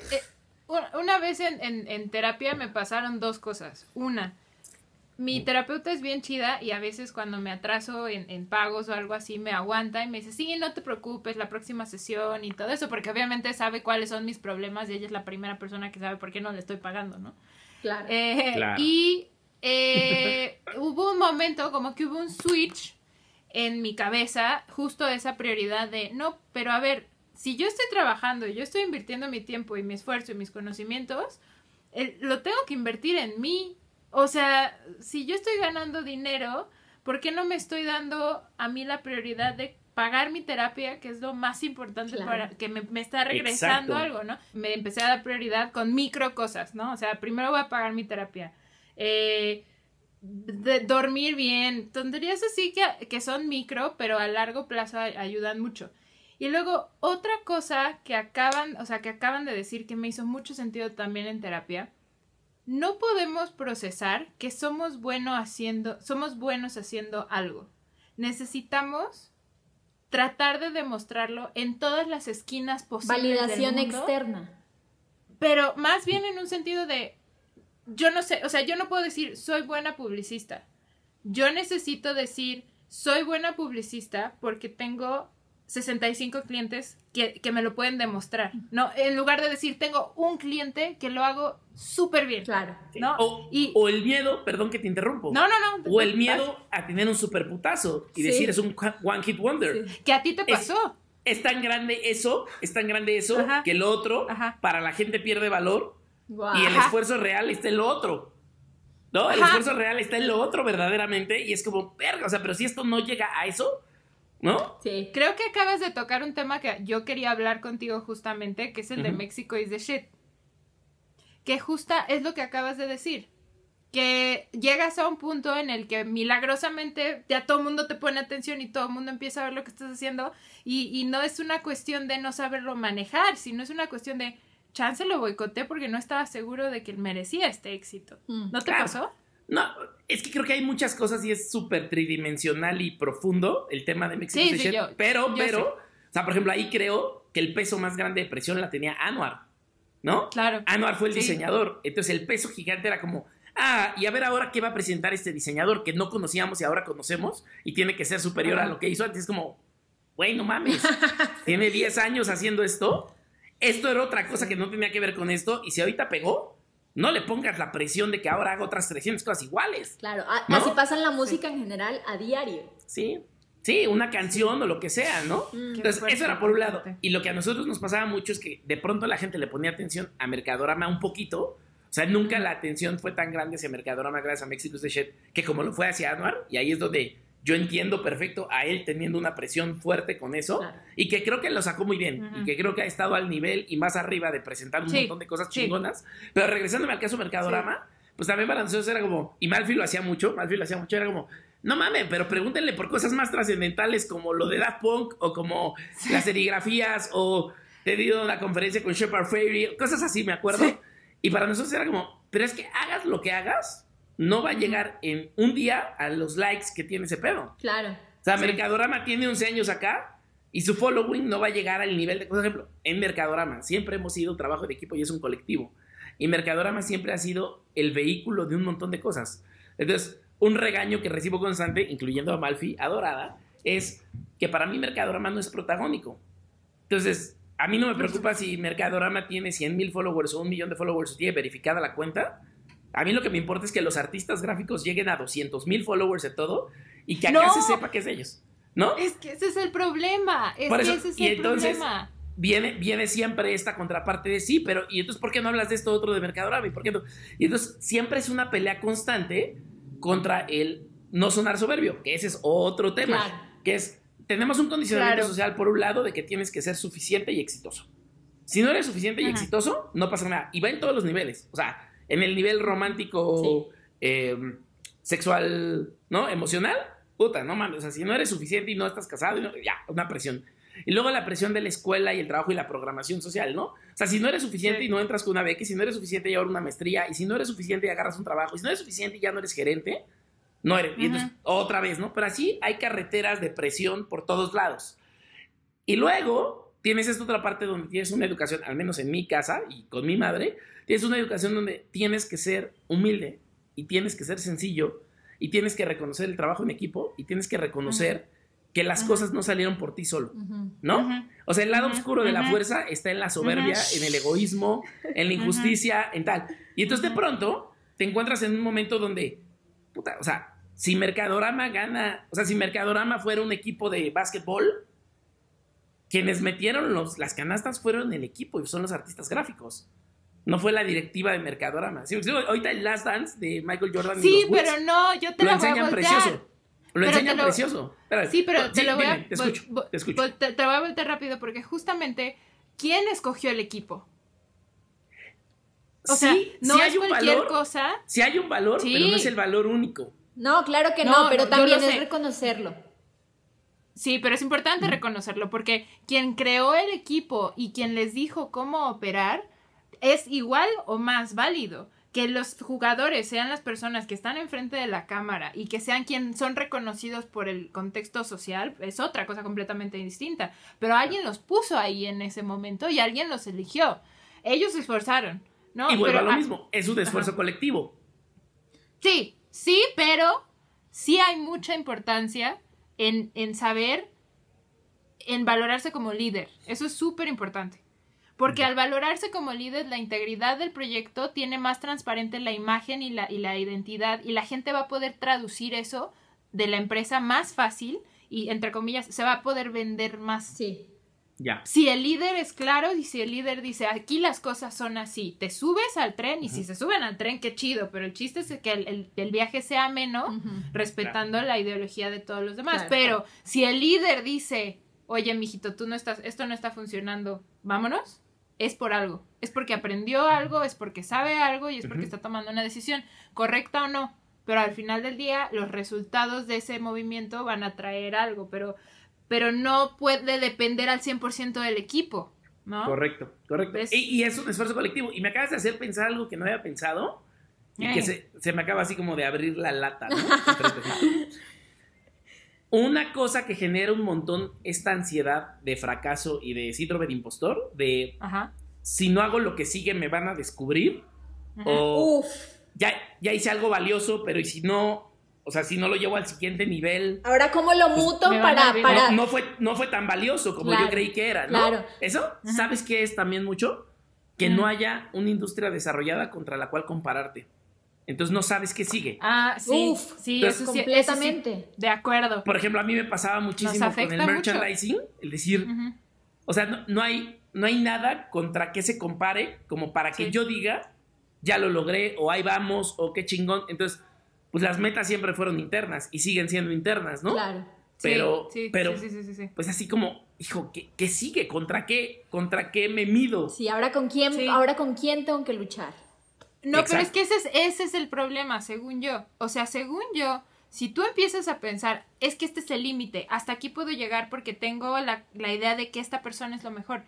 una vez en, terapia me pasaron dos cosas. Una, mi terapeuta es bien chida y a veces cuando me atraso en, en, pagos o algo así me aguanta y me dice, sí, no te preocupes, la próxima sesión y todo eso, porque obviamente sabe cuáles son mis problemas y ella es la primera persona que sabe por qué no le estoy pagando, ¿no? Claro. Eh, y eh, hubo un momento, como que hubo un switch en mi cabeza, justo esa prioridad de, no, pero a ver, si yo estoy trabajando y yo estoy invirtiendo mi tiempo y mi esfuerzo y mis conocimientos, lo tengo que invertir en mí. O sea, si yo estoy ganando dinero, ¿por qué no me estoy dando a mí la prioridad de pagar mi terapia, que es lo más importante para que me, está regresando algo, ¿no? Me empecé a dar prioridad con micro cosas, ¿no? O sea, primero voy a pagar mi terapia. Eh, de dormir bien, tonterías así que, que son micro, pero a largo plazo ayudan mucho. Y luego otra cosa que acaban, o sea, que acaban de decir que me hizo mucho sentido también en terapia, no podemos procesar que somos buenos haciendo, somos buenos haciendo algo. Necesitamos tratar de demostrarlo en todas las esquinas posibles. Validación externa. Pero más bien en un sentido de, yo no sé, o sea, yo no puedo decir, soy buena publicista. Yo necesito decir, soy buena publicista porque tengo 65 clientes que, me lo pueden demostrar, ¿no? En lugar de decir, tengo un cliente que lo hago súper bien. Claro. ¿no? O, y, o, el miedo, perdón que te interrumpo. No, no, no. O el miedo a tener un super putazo y decir, es un one hit wonder. Que a ti te pasó. Es, tan grande eso, es tan grande eso, que el otro, para la gente pierde valor y el esfuerzo real está en lo otro. ¿No? El esfuerzo real está en lo otro verdaderamente y es como, verga, o sea, pero si esto no llega a eso, ¿No? Sí. Creo que acabas de tocar un tema que yo quería hablar contigo justamente, que es el de México is the shit. Que justa es lo que acabas de decir. Que llegas a un punto en el que milagrosamente ya todo el mundo te pone atención y todo el mundo empieza a ver lo que estás haciendo y, no es una cuestión de no saberlo manejar, sino es una cuestión de chance lo boicoté porque no estaba seguro de que merecía este éxito. Mm. ¿No te pasó? No, es que creo que hay muchas cosas y es súper tridimensional y profundo el tema de Mexico sí, sí, pero, pero, o sea, por ejemplo, ahí creo que el peso más grande de presión la tenía Anuar, ¿no? Claro. Anuar fue el diseñador, entonces el peso gigante era como, ah, y a ver ahora qué va a presentar este diseñador que no conocíamos y ahora conocemos y tiene que ser superior a lo que hizo antes, es como, güey, no mames, tiene 10 años haciendo esto, esto era otra cosa que no tenía que ver con esto y si ahorita pegó, no le pongas la presión de que ahora hago otras 300 cosas iguales. Claro, así pasa en la música en general a diario. Sí, sí, una canción o lo que sea, ¿no? Mm. Entonces, eso era por un lado. Y lo que a nosotros nos pasaba mucho es que de pronto la gente le ponía atención a Mercadorama un poquito. O sea, nunca la atención fue tan grande hacia Mercadorama gracias a Mexico de Shit que como lo fue hacia Anuar. Y ahí es donde yo entiendo perfecto a él teniendo una presión fuerte con eso y que creo que lo sacó muy bien y que creo que ha estado al nivel y más arriba de presentar un montón de cosas chingonas. Pero regresándome al caso Mercadorama, pues también para nosotros era como, y Malfi lo hacía mucho, Malfi lo hacía mucho, era como, no mames, pero pregúntenle por cosas más trascendentales como lo de Daft Punk o como las serigrafías o te dio una conferencia con Shepard Fairey, cosas así, me acuerdo. Y para nosotros era como, pero es que hagas lo que hagas, no va a llegar en un día a los likes que tiene ese pedo. Claro. O sea, Mercadorama tiene 11 años acá y su following no va a llegar al nivel de, por ejemplo, en Mercadorama siempre hemos sido trabajo de equipo y es un colectivo. Y Mercadorama siempre ha sido el vehículo de un montón de cosas. Entonces, un regaño que recibo constante, incluyendo a Malfi, adorada, es que para mí Mercadorama no es protagónico. Entonces, a mí no me preocupa si Mercadorama tiene 100 mil followers o un millón de followers o tiene verificada la cuenta. A mí lo que me importa es que los artistas gráficos lleguen a 200 mil followers de todo y que acá se sepa que es de ellos. ¿No? Es que ese es el problema. Es que ese es y el entonces, problema. Viene, viene siempre esta contraparte de sí, pero ¿y entonces por qué no hablas de esto otro de Mercadorama? ¿Y por qué no? Y entonces siempre es una pelea constante contra el no sonar soberbio, que ese es otro tema. Que es, tenemos un condicionamiento social por un lado de que tienes que ser suficiente y exitoso. Si no eres suficiente y exitoso, no pasa nada. Y va en todos los niveles. O sea, en el nivel romántico, eh, sexual, ¿no? Emocional, puta, no mames, o sea, si no eres suficiente y no estás casado, ya, una presión. Y luego la presión de la escuela y el trabajo y la programación social, ¿no? O sea, si no eres suficiente Sí. y no entras con una beca, y si no eres suficiente y llevar una maestría, y si no eres suficiente y agarras un trabajo, y si no eres suficiente y ya no eres gerente, no eres. Y entonces, otra vez, ¿no? Pero así hay carreteras de presión por todos lados. Y luego tienes esta otra parte donde tienes una educación, al menos en mi casa y con mi madre, tienes una educación donde tienes que ser humilde y tienes que ser sencillo y tienes que reconocer el trabajo en equipo y tienes que reconocer que las cosas no salieron por ti solo. ¿no? O sea, el lado oscuro de la fuerza está en la soberbia, en el egoísmo, en la injusticia, en tal. Y entonces de pronto te encuentras en un momento donde, puta, o sea, si Mercadorama gana, o sea, si Mercadorama fuera un equipo de básquetbol, quienes metieron los, las canastas fueron el equipo y son los artistas gráficos. No fue la directiva de Mercadorama. Sí, ahorita el Last Dance de Michael Jordan y Sí, los Bulls pero no, yo te lo la voy a enseñan voltear. precioso. Lo Pero enseñan lo- precioso. Espérate. Sí, pero te Sí, lo voy dime, a... te escucho, te escucho. vol- te, te voy a voltear rápido porque justamente, ¿quién escogió el equipo? O sea, Sí, no sí es hay un cualquier valor, cosa. Sí hay un valor, Sí. pero no es el valor único. No, claro que no, No, pero también lo es sé. reconocerlo. Sí, pero es importante reconocerlo porque quien creó el equipo y quien les dijo cómo operar es igual o más válido. Que los jugadores sean las personas que están enfrente de la cámara y que sean quien son reconocidos por el contexto social es otra cosa completamente distinta. Pero alguien los puso ahí en ese momento y alguien los eligió. Ellos se esforzaron, ¿no? y vuelvo Pero, a lo mismo, es un esfuerzo Ajá. colectivo. Sí, sí, pero sí hay mucha importancia en, en saber, en valorarse como líder. Eso es súper importante. Porque al valorarse como líder, la integridad del proyecto tiene más transparente la imagen y la, y la identidad y la gente va a poder traducir eso de la empresa más fácil y, entre comillas, se va a poder vender más Sí. Ya. si el líder es claro y si el líder dice aquí las cosas son así, te subes al tren y si se suben al tren, qué chido, pero el chiste es que el, el- el viaje sea ameno, Ujú. respetando la ideología de todos los demás. Claro. Pero si el líder dice, oye, mijito, tú no estás, esto no está funcionando, vámonos, es por algo. Es porque aprendió algo, es porque sabe algo y es porque Ujú. está tomando una decisión, correcta o no. Pero al final del día, los resultados de ese movimiento van a traer algo, pero, pero no puede depender al 100% del equipo, ¿no? Correcto, correcto. Y, y es un esfuerzo colectivo. Y me acabas de hacer pensar algo que no había pensado y Eh. que se, se me acaba así como de abrir la lata. ¿no? Una cosa que genera un montón esta ansiedad de fracaso y de síndrome de impostor, de Ajá. si no hago lo que sigue me van a descubrir, Ajá. o Uf. ya, ya hice algo valioso, pero y si no, o sea, si no lo llevo al siguiente nivel, Ahora, ¿cómo lo muto me van a para, para... no, no fue, no fue tan valioso como Claro, yo creí que era, ¿no? claro. Eso, Ajá. ¿sabes qué es también mucho? Que Ujú. no haya una industria desarrollada contra la cual compararte. Entonces no sabes qué sigue. Ah, sí, Uf, sí, pero eso sí, eso sí, completamente. de acuerdo. Por ejemplo, a mí me pasaba muchísimo con el mucho. merchandising, el decir, o sea, no, no hay, no hay nada contra que se compare como para que Sí. yo diga, ya lo logré, o ahí vamos, o qué chingón. Entonces, pues las metas siempre fueron internas y siguen siendo internas, ¿no? Claro. Sí, Pero- sí, pero- sí, sí, sí, sí. Pues así como, hijo, ¿qué, qué sigue? ¿Contra qué? ¿Contra qué me mido? Sí, ahora con quién, Sí. ahora con quién tengo que luchar. No, pero es que ese es, ese es el problema, según yo. O sea, según yo, si tú empiezas a pensar, es que este es el límite, hasta aquí puedo llegar porque tengo la, la idea de que esta persona es lo mejor,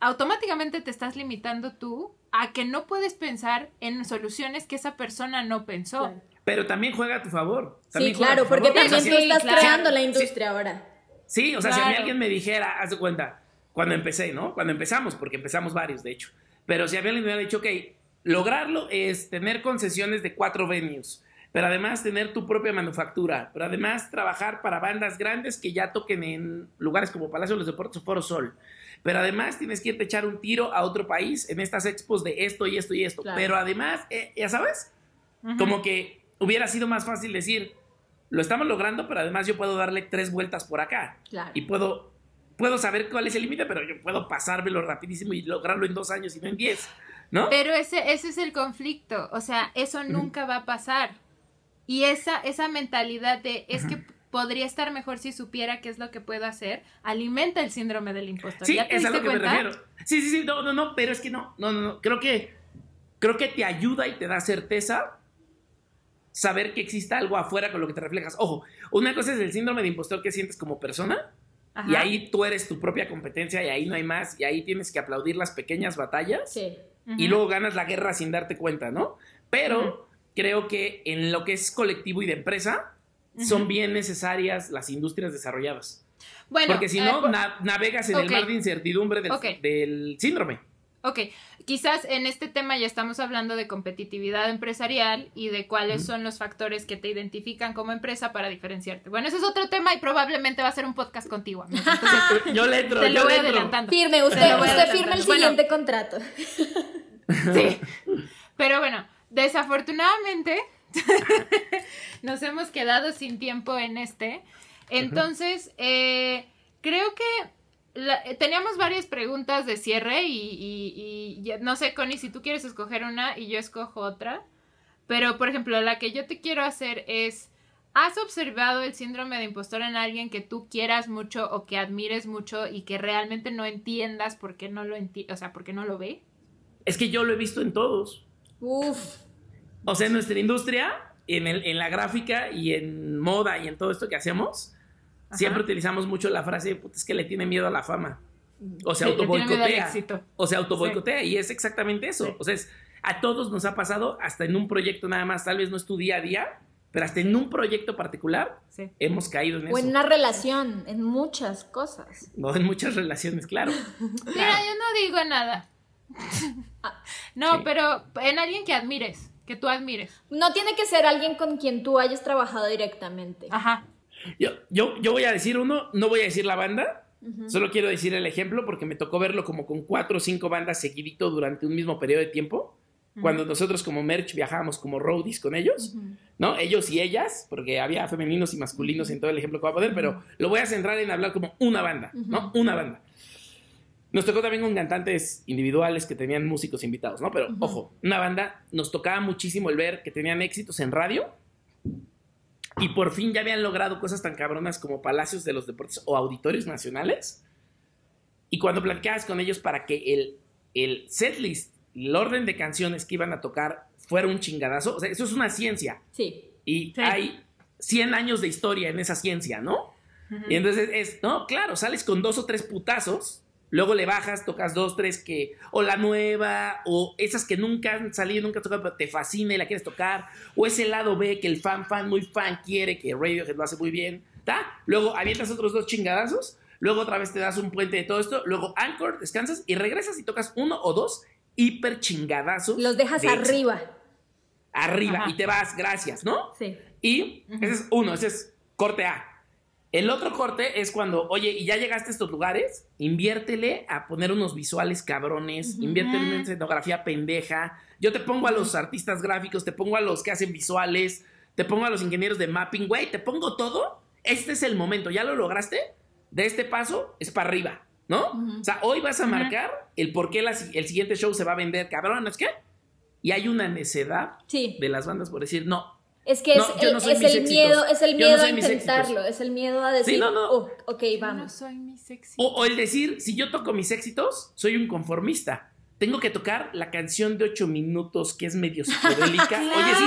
automáticamente te estás limitando tú a que no puedes pensar en soluciones que esa persona no pensó. Claro. Pero también juega a tu favor. Sí, También claro, porque favor. O sea, también tú estás claro. creando la Sí. industria ahora. Sí, o sea, si a mí alguien me dijera, haz de cuenta, cuando empecé, ¿no? Cuando empezamos, porque empezamos varios, de hecho. Pero si a mí alguien me hubiera dicho, ok, lograrlo es tener concesiones de cuatro venues, pero además tener tu propia manufactura, pero además trabajar para bandas grandes que ya toquen en lugares como Palacio de los Deportes o Foro Sol. Pero además tienes que irte a echar un tiro a otro país en estas expos de esto y esto y esto. Claro. Pero además, eh, ya sabes, como que hubiera sido más fácil decir, lo estamos logrando, pero además yo puedo darle tres vueltas por acá Claro. y puedo, puedo saber cuál es el límite, pero yo puedo pasármelo rapidísimo y lograrlo en dos años y no en diez, ¿no? Pero ese, ese es el conflicto, o sea, eso nunca va a pasar. Y esa, esa mentalidad de es que podría estar mejor si supiera qué es lo que puedo hacer, alimenta el síndrome del impostor. sí, ¿Ya te es a lo que me cuenta? refiero. Sí, sí, sí, no, no, no, pero es que no, no, no, no, creo que, creo que te ayuda y te da certeza saber que existe algo afuera con lo que te reflejas. Ojo, una cosa es el síndrome de impostor que sientes como persona Y ahí tú eres tu propia competencia y ahí no hay más. Y ahí tienes que aplaudir las pequeñas batallas. Sí. Y luego ganas la guerra sin darte cuenta, ¿no? Pero creo que en lo que es colectivo y de empresa, son bien necesarias las industrias desarrolladas. Bueno, Porque si no, eh, navegas en el mar de incertidumbre del, del síndrome. Ok, quizás en este tema ya estamos hablando de competitividad empresarial y de cuáles son los factores que te identifican como empresa para diferenciarte. Bueno, ese es otro tema y probablemente va a ser un podcast contigo. Entonces, yo le entro, te lo voy adelantando. Firme, usted, usted firme el siguiente contrato. sí, pero bueno, desafortunadamente nos hemos quedado sin tiempo en este. Entonces, eh, creo que eh, teníamos varias preguntas de cierre y, no sé, Connie, si tú quieres escoger una y yo escojo otra. Pero, por ejemplo, la que yo te quiero hacer es, ¿has observado el síndrome de impostor en alguien que tú quieras mucho o que admires mucho y que realmente no entiendas por qué no lo o sea, por qué no lo ve? Es que yo lo he visto en todos. Uf. O sea, en nuestra industria, en, el, en la gráfica y en moda y en todo esto que hacemos, Siempre utilizamos mucho la frase, es que le tiene miedo a la fama. O se auto boicotea. O se auto boicotea. Y es exactamente eso. O sea, a todos nos ha pasado, hasta en un proyecto nada más, tal vez no es tu día a día, pero hasta en un proyecto particular hemos caído en eso. O en una relación, en muchas cosas. No, en muchas relaciones, claro. Mira, yo no digo nada. Ah. no, pero en alguien que admires, que tú admires. No tiene que ser alguien con quien tú hayas trabajado directamente. Ajá. Yo, yo, yo voy a decir uno, no voy a decir la banda, solo quiero decir el ejemplo porque me tocó verlo como con cuatro o cinco bandas seguidito durante un mismo periodo de tiempo. Cuando nosotros como merch viajábamos como roadies con ellos, ¿no? Ellos y ellas, porque había femeninos y masculinos en todo el ejemplo que voy a poner, pero lo voy a centrar en hablar como una banda, ¿no? Una banda. Nos tocó también con cantantes individuales que tenían músicos invitados, ¿no? Pero ojo, una banda nos tocaba muchísimo el ver que tenían éxitos en radio y por fin ya habían logrado cosas tan cabronas como Palacios de los Deportes o Auditorios Nacionales. Y cuando platicabas con ellos para que el, el setlist, el orden de canciones que iban a tocar fuera un chingadazo, o sea, eso es una ciencia. Sí. Y hay 100 años de historia en esa ciencia, ¿no? Y entonces es, no, claro, sales con dos o tres putazos Luego le bajas, tocas dos, tres que, o la nueva, o esas que nunca han salido, nunca han tocado, pero te fascina y la quieres tocar, o ese lado B que el fan, fan, muy fan quiere, que Radiohead lo hace muy bien, ¿está? Luego avientas otros dos chingadazos, luego otra vez te das un puente de todo esto, luego Anchor, descansas y regresas y tocas uno o dos hiper chingadazos. Los dejas arriba. Arriba, y te vas, gracias, ¿no? Sí. Y ese es uno, ese es corte A. El otro corte es cuando, oye, y ya llegaste a estos lugares, inviértele a poner unos visuales cabrones, inviértele en una escenografía pendeja. Yo te pongo a los artistas gráficos, te pongo a los que hacen visuales, te pongo a los ingenieros de mapping, güey, te pongo todo. Este es el momento, ¿ya lo lograste? De este paso es para arriba, ¿no? O sea, hoy vas a marcar el por qué el siguiente show se va a vender, cabrón, ¿es que? Y hay una necedad de las bandas por decir, no, es que es, el, es el miedo, es el miedo a intentarlo, es el miedo a decir, no, no. Oh, ok, vamos. No soy mis éxitos. O, el decir, si yo toco mis éxitos, soy un conformista. Tengo que tocar la canción de ocho minutos que es medio psicodélica. Oye, sí,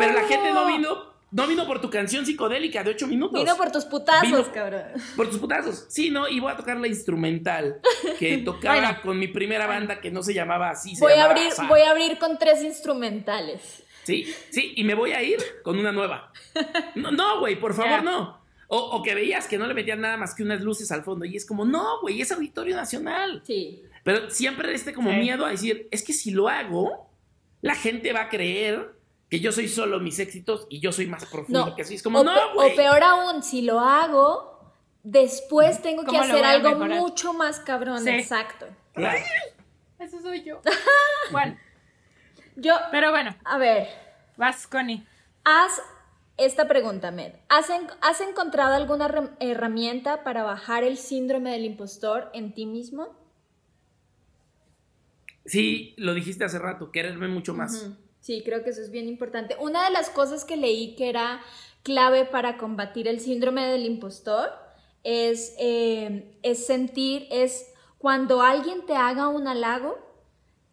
pero la gente no vino no vino por tu canción psicodélica de ocho minutos. Vino por tus putazos, cabrón. Por tus putazos. Sí, no, y voy a tocar la instrumental que tocaba con mi primera banda que no se llamaba así. voy, a abrir, voy a abrir con tres instrumentales. Sí, sí, y me voy a ir con una nueva. No, güey, por favor, no. O, que veías que no le metían nada más que unas luces al fondo. Y es como, no, güey, es Auditorio Nacional. Sí. Pero siempre este como miedo a decir, es que si lo hago, la gente va a creer que yo soy solo mis éxitos y yo soy más profundo que así. Es como, no, güey. O peor aún, si lo hago, después tengo que hacer algo mucho más cabrón. Exacto. Eso soy yo. bueno. Yo. Pero bueno. A ver. Vas, Connie. Haz esta pregunta, Med. ¿Has, ¿Has encontrado alguna herramienta para bajar el síndrome del impostor en ti mismo? Sí, lo dijiste hace rato, quererme mucho más. Sí, creo que eso es bien importante. Una de las cosas que leí que era clave para combatir el síndrome del impostor es, eh, es sentir, es cuando alguien te haga un halago,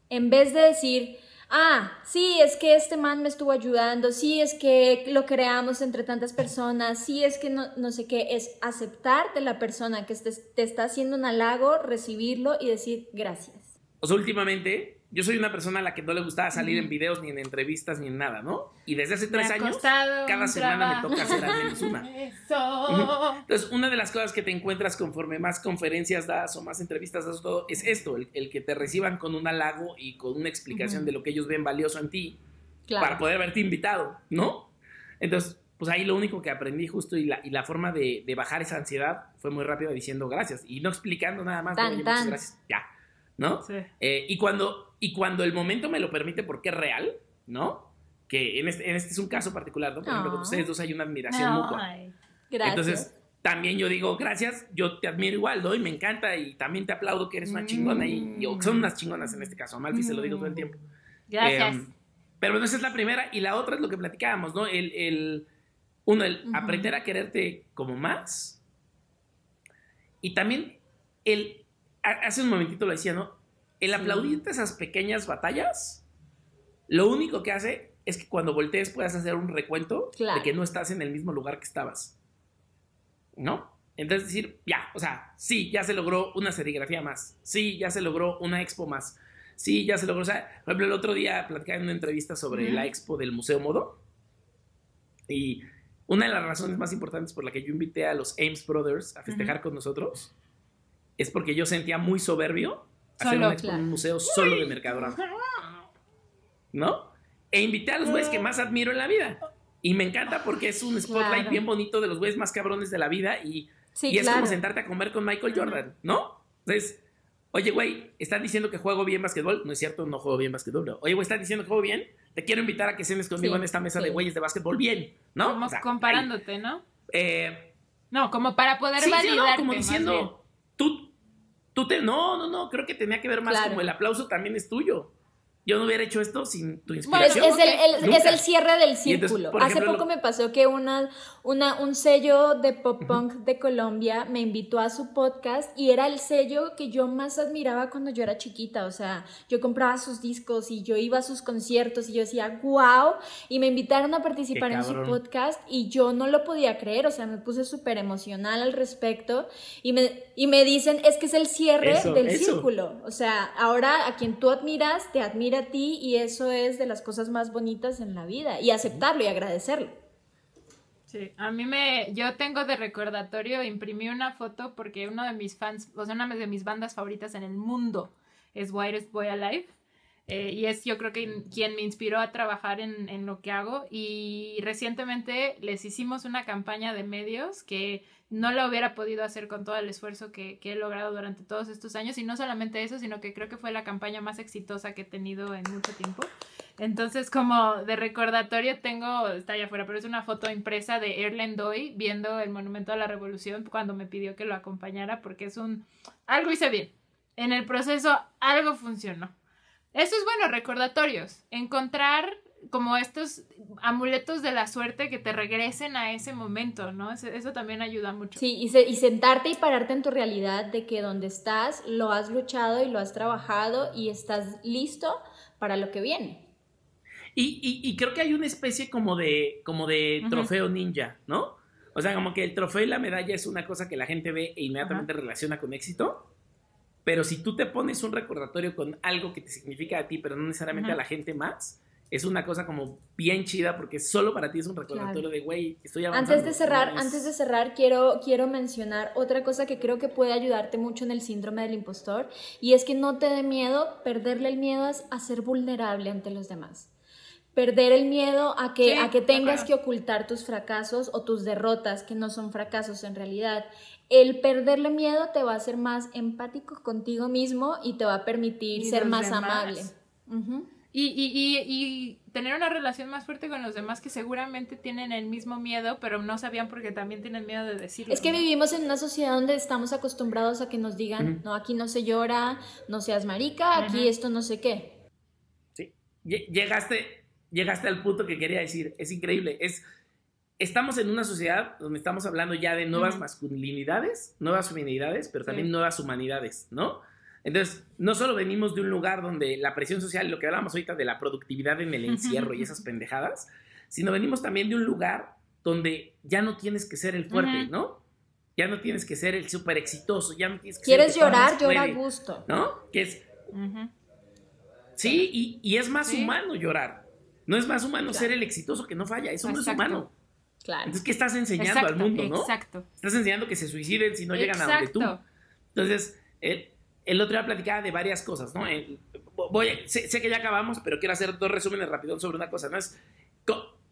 en vez de decir, ah, sí, es que este man me estuvo ayudando, sí, es que lo creamos entre tantas personas, sí, es que no, no sé qué, es aceptar de la persona que te, está haciendo un halago, recibirlo y decir gracias. O últimamente yo soy una perspersona a la que no le gustaba salir en videos, ni en entrevistas, ni en nada, ¿no? Y desde hace tres años, cada semana me toca hacer al menos una. Eso. Entonces, una de las cosas que te encuentras conforme más conferencias das o más entrevistas das, todo, es esto, el, que te reciban con un halago y con una explicación de lo que ellos ven valioso en ti para poder haberte invitado, ¿no? Entonces, pues ahí lo único que aprendí justo y la, y la forma de, bajar esa ansiedad fue muy rápido diciendo gracias y no explicando nada más. Tan, tan. gracias. Ya. ¿no? Sí. Eh, y, cuando, y cuando el momento me lo permite porque es real, ¿no? Que en este, en este es un caso particular, ¿no? Por ejemplo, con ustedes dos hay una admiración mutua. Gracias. Entonces, también yo digo, gracias, yo te admiro igual, ¿no? Y me encanta y también te aplaudo que eres una chingona y, son unas chingonas en este caso. A Malfi se lo digo todo el tiempo. Gracias. Em, pero bueno, esa es la primera y la otra es lo que platicábamos, ¿no? El, el uno, el aprender a quererte como más y también el hace un momentito lo decía, ¿no? El aplaudirte esas pequeñas batallas, lo único que hace es que cuando voltees puedas hacer un recuento de que no estás en el mismo lugar que estabas. ¿No? Entonces decir, ya, o sea, sí, ya se logró una serigrafía más. Sí, ya se logró una expo más. Sí, ya se logró. O sea, por ejemplo, el otro día platicaba en una entrevista sobre la expo del Museo Modo. Y una de las razones más importantes por la que yo invité a los Ames Brothers a festejar con nosotros es porque yo sentía muy soberbio hacer un, museo solo de Mercadorama. ¿No? E invité a los güeyes que más admiro en la vida. Y me encanta porque es un spotlight bien bonito de los güeyes más cabrones de la vida y, y es como sentarte a comer con Michael Jordan, ¿no? Entonces, oye, güey, ¿están diciendo que juego bien básquetbol? No es cierto, no juego bien básquetbol. Oye, güey, ¿están diciendo que juego bien? Te quiero invitar a que cenes conmigo en esta mesa de güeyes de básquetbol bien, ¿no? Como comparándote, ¿no? Eh, no, como para poder validarte. como diciendo, tú, Tú te, no, no, no, creo que tenía que ver más como el aplauso también es tuyo yo no hubiera hecho esto sin tu inspiración. es, el, es, el, cierre del círculo. Hace poco me pasó que una, una, un sello de pop punk de Colombia me invitó a su podcast y era el sello que yo más admiraba cuando yo era chiquita. O sea, yo compraba sus discos y yo iba a sus conciertos y yo decía, wow. Y me invitaron a participar en su podcast y yo no lo podía creer. O sea, me puse súper emocional al respecto y me, y me dicen, es que es el cierre del círculo. O sea, ahora a quien tú admiras, te admira a ti y eso es de las cosas más bonitas en la vida y aceptarlo y agradecerlo. Sí, a mí me, yo tengo de recordatorio, imprimí una foto porque uno de mis fans, o sea, una de mis bandas favoritas en el mundo es Whitest Boy Alive. Eh, y es yo creo que quien me inspiró a trabajar en, en, lo que hago y recientemente les hicimos una campaña de medios que no lo hubiera podido hacer con todo el esfuerzo que, que, he logrado durante todos estos años y no solamente eso, sino que creo que fue la campaña más exitosa que he tenido en mucho tiempo. Entonces, como de recordatorio tengo, está allá afuera, pero es una foto impresa de Erlen Doy viendo el Monumento a la Revolución cuando me pidió que lo acompañara porque es un... algo hice bien. En el proceso algo funcionó. Eso es bueno, recordatorios. Encontrar como estos amuletos de la suerte que te regresen a ese momento, ¿no? Eso, también ayuda mucho. Sí, y, y, sentarte y pararte en tu realidad de que donde estás lo has luchado y lo has trabajado y estás listo para lo que viene. Y, y, creo que hay una especie como de, como de trofeo ninja, ¿no? O sea, como que el trofeo y la medalla es una cosa que la gente ve e inmediatamente relaciona con éxito. Pero si tú te pones un recordatorio con algo que te significa a ti, pero no necesariamente a la gente más, es una cosa como bien chida porque solo para ti es un recordatorio de, güey, estoy avanzando. Antes de cerrar, antes de cerrar quiero, quiero mencionar otra cosa que creo que puede ayudarte mucho en el síndrome del impostor y es que no te dé miedo, perderle el miedo a ser vulnerable ante los demás. Perder el miedo a que, a que tengas que ocultar tus fracasos o tus derrotas, que no son fracasos en realidad. El perderle miedo te va a hacer más empático contigo mismo y te va a permitir ser más amable. Y, y, y, tener una relación más fuerte con los demás que seguramente tienen el mismo miedo, pero no sabían porque también tienen miedo de decirlo. Es que vivimos en una sociedad donde estamos acostumbrados a que nos digan, no, aquí no se llora, no seas marica, aquí esto no sé qué. Sí, llegaste, llegaste al punto que quería decir, es increíble, es... Estamos en una sociedad donde estamos hablando ya de nuevas masculinidades, nuevas feminidades, pero también nuevas humanidades, ¿no? Entonces, no solo venimos de un lugar donde la presión social, lo que hablábamos ahorita de la productividad en el encierro y esas pendejadas, sino venimos también de un lugar donde ya no tienes que ser el fuerte, Ujú. ¿no? Ya no tienes que ser el súper exitoso, ya no tienes que ¿Quieres ser el que llorar? Llora a gusto. ¿No? Que es, sí, y, y es más Sí. humano llorar. No es más humano Claro. ser el exitoso que no falla, eso no es Exacto. humano. Claro. Entonces, ¿qué estás enseñando Exacto, al mundo, no? Exacto. Estás enseñando que se suiciden si no llegan a donde tú. Exacto. Entonces, el, el otro día platicaba de varias cosas, ¿no? El- voy, sé, sé que ya acabamos, pero quiero hacer dos resúmenes rápidos sobre una cosa, ¿no? Es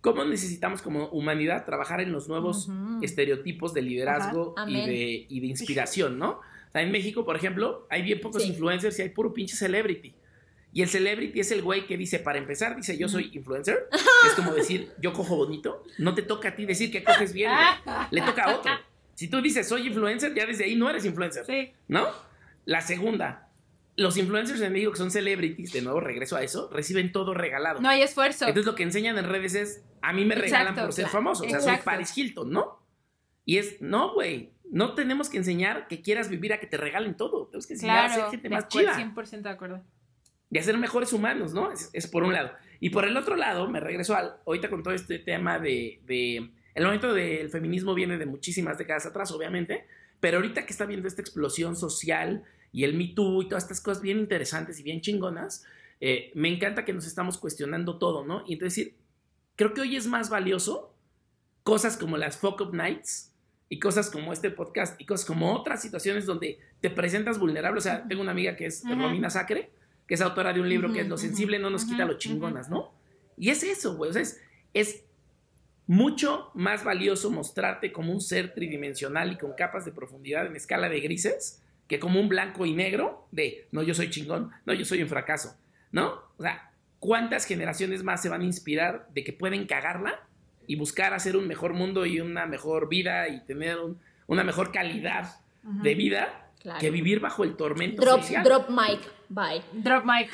cómo necesitamos como humanidad trabajar en los nuevos Ujú. estereotipos de liderazgo y, de, y de inspiración, ¿no? O sea, en México, por ejemplo, hay bien pocos Sí. influencers y hay puro pinche celebrity. Y el celebrity es el güey que dice, para empezar, dice, yo soy influencer. es como decir, yo cojo bonito. No te toca a ti decir que coges bien, güey. Le toca a otro. Si tú dices, soy influencer, ya desde ahí no eres influencer. Sí. ¿no? La segunda, los influencers en México que son celebrities, de nuevo regreso a eso, reciben todo regalado. No hay esfuerzo. Entonces lo que enseñan en redes es, a mí me regalan Exacto, por ser claro. famoso, o sea, soy. Paris Hilton, ¿no? Y es, no, güey, no tenemos que enseñar que quieras vivir a que te regalen todo, tenemos que enseñar a ser gente más chida 100% de acuerdo. Y a ser mejores humanos, ¿no? Es, es por un lado. Y por el otro lado, me regreso al, ahorita con todo este tema de, de el momento del feminismo viene de muchísimas décadas atrás, obviamente, pero ahorita que está viendo esta explosión social y el Me Too y todas estas cosas bien interesantes y bien chingonas, eh, me encanta que nos estamos cuestionando todo, ¿no? Y entonces decir, creo que hoy es más valioso cosas como las Fuck Up Nights y cosas como este podcast y cosas como otras situaciones donde te presentas vulnerable. O sea, tengo una amiga que es Ujú. Romina Sacre, que es autora de un libro que es Lo sensible no nos quita lo chingonas, ¿no? Y es eso, güey. O sea, es, es mucho más valioso mostrarte como un ser tridimensional y con capas de profundidad en escala de grises que como un blanco y negro de no, yo soy chingón, no, yo soy un fracaso, ¿no? O sea, ¿cuántas generaciones más se van a inspirar de que pueden cagarla y buscar hacer un mejor mundo y una mejor vida y tener un- una mejor calidad de vida Claro. que vivir bajo el tormento Drop, social? drop mic. Bye. Drop mic.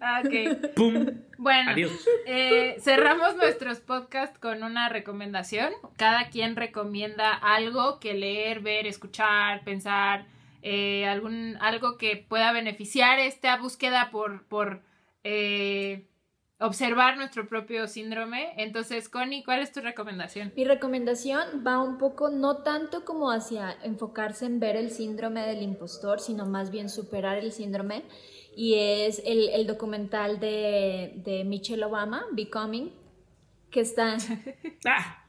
Ah, Ok. ¡Pum! Bueno, Adiós. eh, cerramos nuestros podcasts con una recomendación. Cada quien recomienda algo que leer, ver, escuchar, pensar, eh, algún, algo que pueda beneficiar esta búsqueda por, por eh, observar nuestro propio síndrome. Entonces, Connie, ¿cuál es tu recomendación? Mi recomendación va un poco no tanto como hacia enfocarse en ver el síndrome del impostor, sino más bien superar el síndrome. Y es el, el documental de, de Michelle Obama, Becoming, que está... ¡Ah!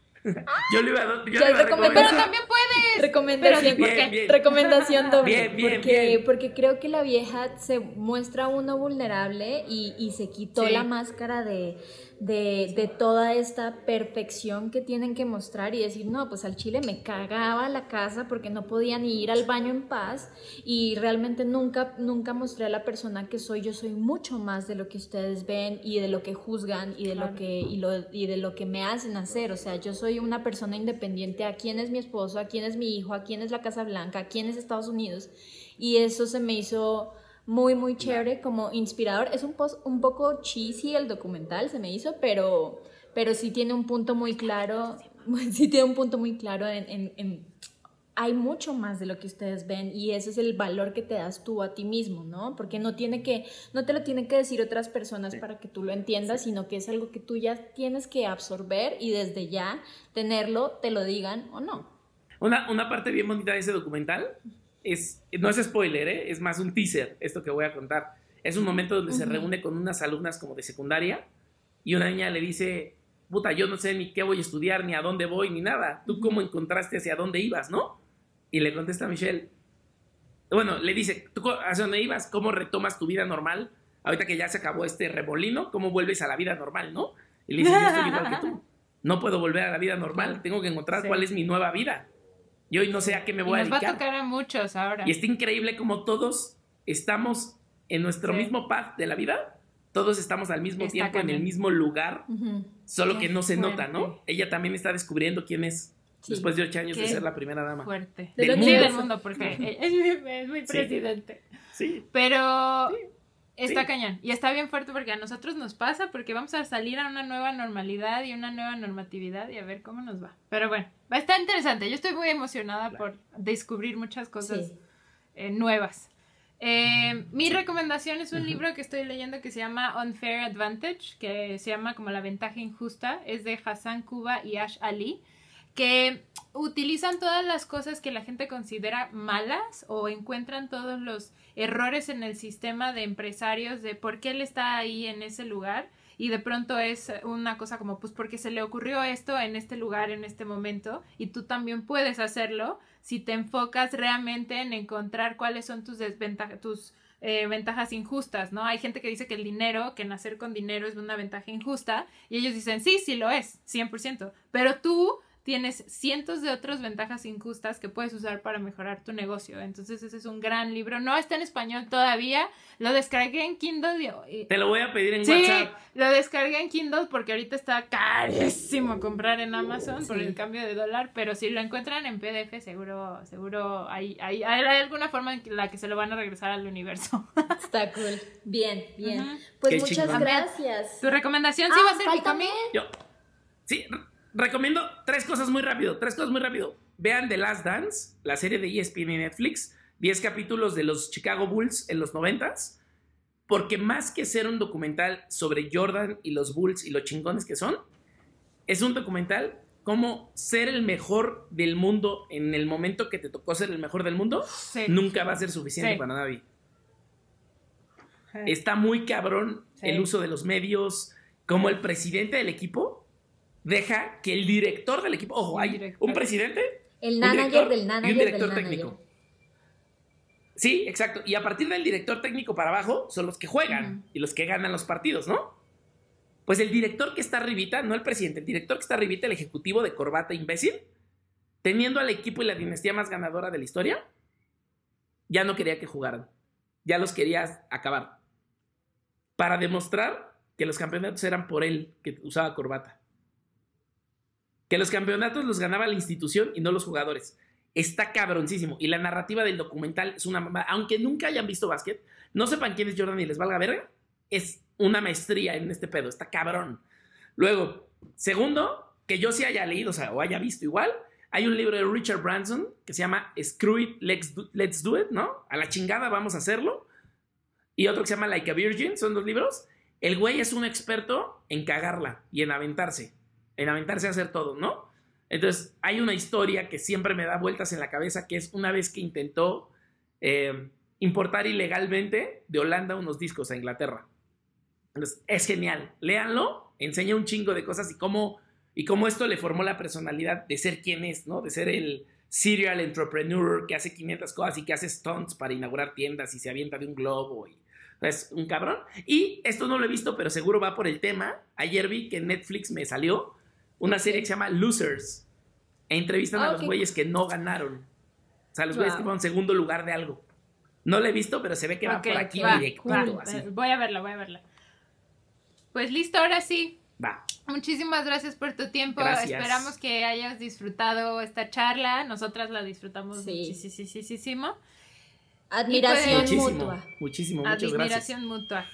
Yo le iba a, yo Ya le iba a recomendé- Pero también puedes. Recomendación, Pero, ¿por Bien, bien. recomendación doble. Bien, bien, porque, bien. porque creo que la vieja se muestra uno vulnerable y, y se quitó Sí. la máscara de, de, de toda esta perfección que tienen que mostrar y decir, no, pues al chile me cagaba la casa porque no podía ni ir al baño en paz y realmente nunca, nunca mostré a la persona que soy. Yo soy mucho más de lo que ustedes ven y de lo que juzgan y de, Claro. lo, que, y, lo, y de lo que me hacen hacer. O sea, yo soy una persona independiente. ¿A quién es mi esposo? ¿A quién es mi hijo? ¿A quién es la Casa Blanca? ¿A quién es Estados Unidos? Y eso se me hizo muy, muy chévere, como inspirador. Es un, pos- un poco cheesy el documental, se me hizo, pero, pero sí tiene un punto muy claro, sí tiene un punto muy claro en, en- en- hay mucho más de lo que ustedes ven y ese es el valor que te das tú a ti mismo, ¿no? Porque no tiene que, no te lo tienen que decir otras personas para que tú lo entiendas, sino que es algo que tú ya tienes que absorber y desde ya tenerlo, te lo digan o no. Una, una parte bien bonita de ese documental es, no es spoiler, ¿eh? es más un teaser, esto que voy a contar. Es un momento donde se reúne con unas alumnas como de secundaria y una niña le dice, puta, yo no sé ni qué voy a estudiar, ni a dónde voy, ni nada. ¿Tú cómo encontraste hacia dónde ibas, no? Y le contesta a Michelle, bueno, le dice, ¿tú hacia dónde ibas? ¿Cómo retomas tu vida normal? Ahorita que ya se acabó este remolino, ¿cómo vuelves a la vida normal, no? Y le dice, yo estoy igual que tú. No puedo volver a la vida normal, tengo que encontrar Sí. cuál es mi nueva vida. Y hoy no sé a qué me Y voy a nos va a dedicar. tocar a muchos ahora. Y está increíble como todos estamos en nuestro Sí. mismo path de la vida. Todos estamos al mismo Está tiempo en el mismo lugar, solo Qué que no se nota, ¿no? Ella también está descubriendo quién es Sí. después de ocho años de ser la primera dama. Fuerte. De Del que- mundo. del mundo, porque es muy, es Sí. presidente. Sí. Pero está sí. cañón. Y está bien fuerte porque a nosotros nos pasa, porque vamos a salir a una nueva normalidad y una nueva normatividad y a ver cómo nos va. Pero bueno, va a estar interesante. Yo estoy muy emocionada Claro. por descubrir muchas cosas Sí. eh, nuevas. Eh, mi recomendación es un libro que estoy leyendo que se llama Unfair Advantage, que se llama como La ventaja injusta, es de Hassan Kuba y Ash Ali, que utilizan todas las cosas que la gente considera malas o encuentran todos los errores en el sistema de empresarios de por qué él está ahí en ese lugar y de pronto es una cosa como pues porque se le ocurrió esto en este lugar en este momento y tú también puedes hacerlo si te enfocas realmente en encontrar cuáles son tus desventajas tus eh, ventajas injustas, ¿no? Hay gente que dice que el dinero, que nacer con dinero es una ventaja injusta y ellos dicen, sí, sí lo es, 100%, pero tú tienes cientos de otras ventajas injustas que puedes usar para mejorar tu negocio. Entonces ese es un gran libro. No está en español todavía. Lo descargué en Kindle. Te lo voy a pedir en sí, WhatsApp. Lo descargué en Kindle porque ahorita está carísimo comprar en Amazon por el cambio de dólar. Pero si lo encuentran en PDF, seguro, seguro hay, hay, hay, alguna forma en la que se lo van a regresar al universo. Está cool. Bien, bien. Pues muchas gracias. ¿Tu recomendación sí va a ser también? Yo. Sí, recomiendo tres cosas muy rápido, tres cosas muy rápido. Vean The Last Dance, la serie de ESPN y Netflix, 10 capítulos de los Chicago Bulls en los 90 porque más que ser un documental sobre Jordan y los Bulls y los chingones que son, es un documental como ser el mejor del mundo en el momento que te tocó ser el mejor del mundo, Sí. nunca va a ser suficiente Sí. para nadie. Está muy cabrón el uso de los medios, como el presidente del equipo deja que el director del equipo, ojo, hay un presidente, El manager director del y manager un director del manager. técnico. Sí, exacto. Y a partir del director técnico para abajo son los que juegan y los que ganan los partidos, ¿no? Pues el director que está arribita, no el presidente, el director que está arribita, el ejecutivo de corbata imbécil, teniendo al equipo y la dinastía más ganadora de la historia, ya no quería que jugaran. Ya los quería acabar. Para demostrar que los campeonatos eran por él, que usaba corbata. Que los campeonatos los ganaba la institución y no los jugadores. Está cabroncísimo. Y la narrativa del documental es una mamá. Aunque nunca hayan visto básquet, no sepan quién es Jordan y les valga verga. Es una maestría en este pedo. Está cabrón. Luego, segundo, que yo sí haya leído o, sea, o haya visto igual. Hay un libro de Richard Branson que se llama Screw It, Let's Do, Let's Do It, ¿no? A la chingada vamos a hacerlo. Y otro que se llama Like a Virgin, son dos libros. El güey es un experto en cagarla y en aventarse. En aventarse a hacer todo, ¿no? Entonces, hay una historia que siempre me da vueltas en la cabeza, que es una vez que intentó eh, importar ilegalmente de Holanda unos discos a Inglaterra. Entonces, es genial. Léanlo, enseña un chingo de cosas y cómo, y cómo esto le formó la personalidad de ser quien es, ¿no? De ser el serial entrepreneur que hace 500 cosas y que hace stunts para inaugurar tiendas y se avienta de un globo es un cabrón. Y esto no lo he visto, pero seguro va por el tema. Ayer vi que Netflix me salió una serie que se llama Losers. E entrevistan a Ah, los güeyes que no ganaron. O sea, los güeyes Wow. que fueron segundo lugar de algo. No lo he visto, pero se ve que va por aquí va, directito, así. eh, Voy a verla, voy a verla. Pues listo, ahora sí. Va. Muchísimas gracias por tu tiempo. Gracias. Esperamos que hayas disfrutado esta charla. Nosotras la disfrutamos Sí. muchísimo. Admiración Muchísimo, mutua. muchísimo, muchas gracias. Admiración mutua.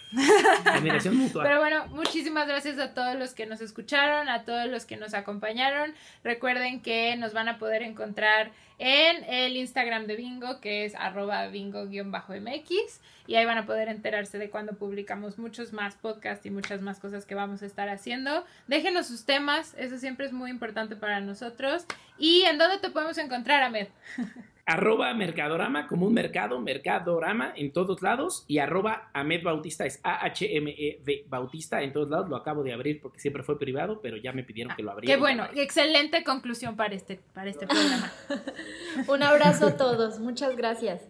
Admiración mutua. Pero bueno, muchísimas gracias a todos los que nos escucharon, a todos los que nos acompañaron. Recuerden que nos van a poder encontrar en el Instagram de Bingo, que es arroba bingo-mx, y ahí van a poder enterarse de cuando publicamos muchos más podcasts y muchas más cosas que vamos a estar haciendo. Déjenos sus temas, eso siempre es muy importante para nosotros. ¿Y en dónde te podemos encontrar, Ahmed? arroba Mercadorama, como un mercado, Mercadorama en todos lados. Y arroba Ahmed Bautista es A-H-M-E-D Bautista en todos lados. Lo acabo de abrir porque siempre fue privado, pero ya me pidieron que lo abriera. Qué bueno, excelente conclusión para este, para este programa. Un abrazo a todos. Muchas gracias.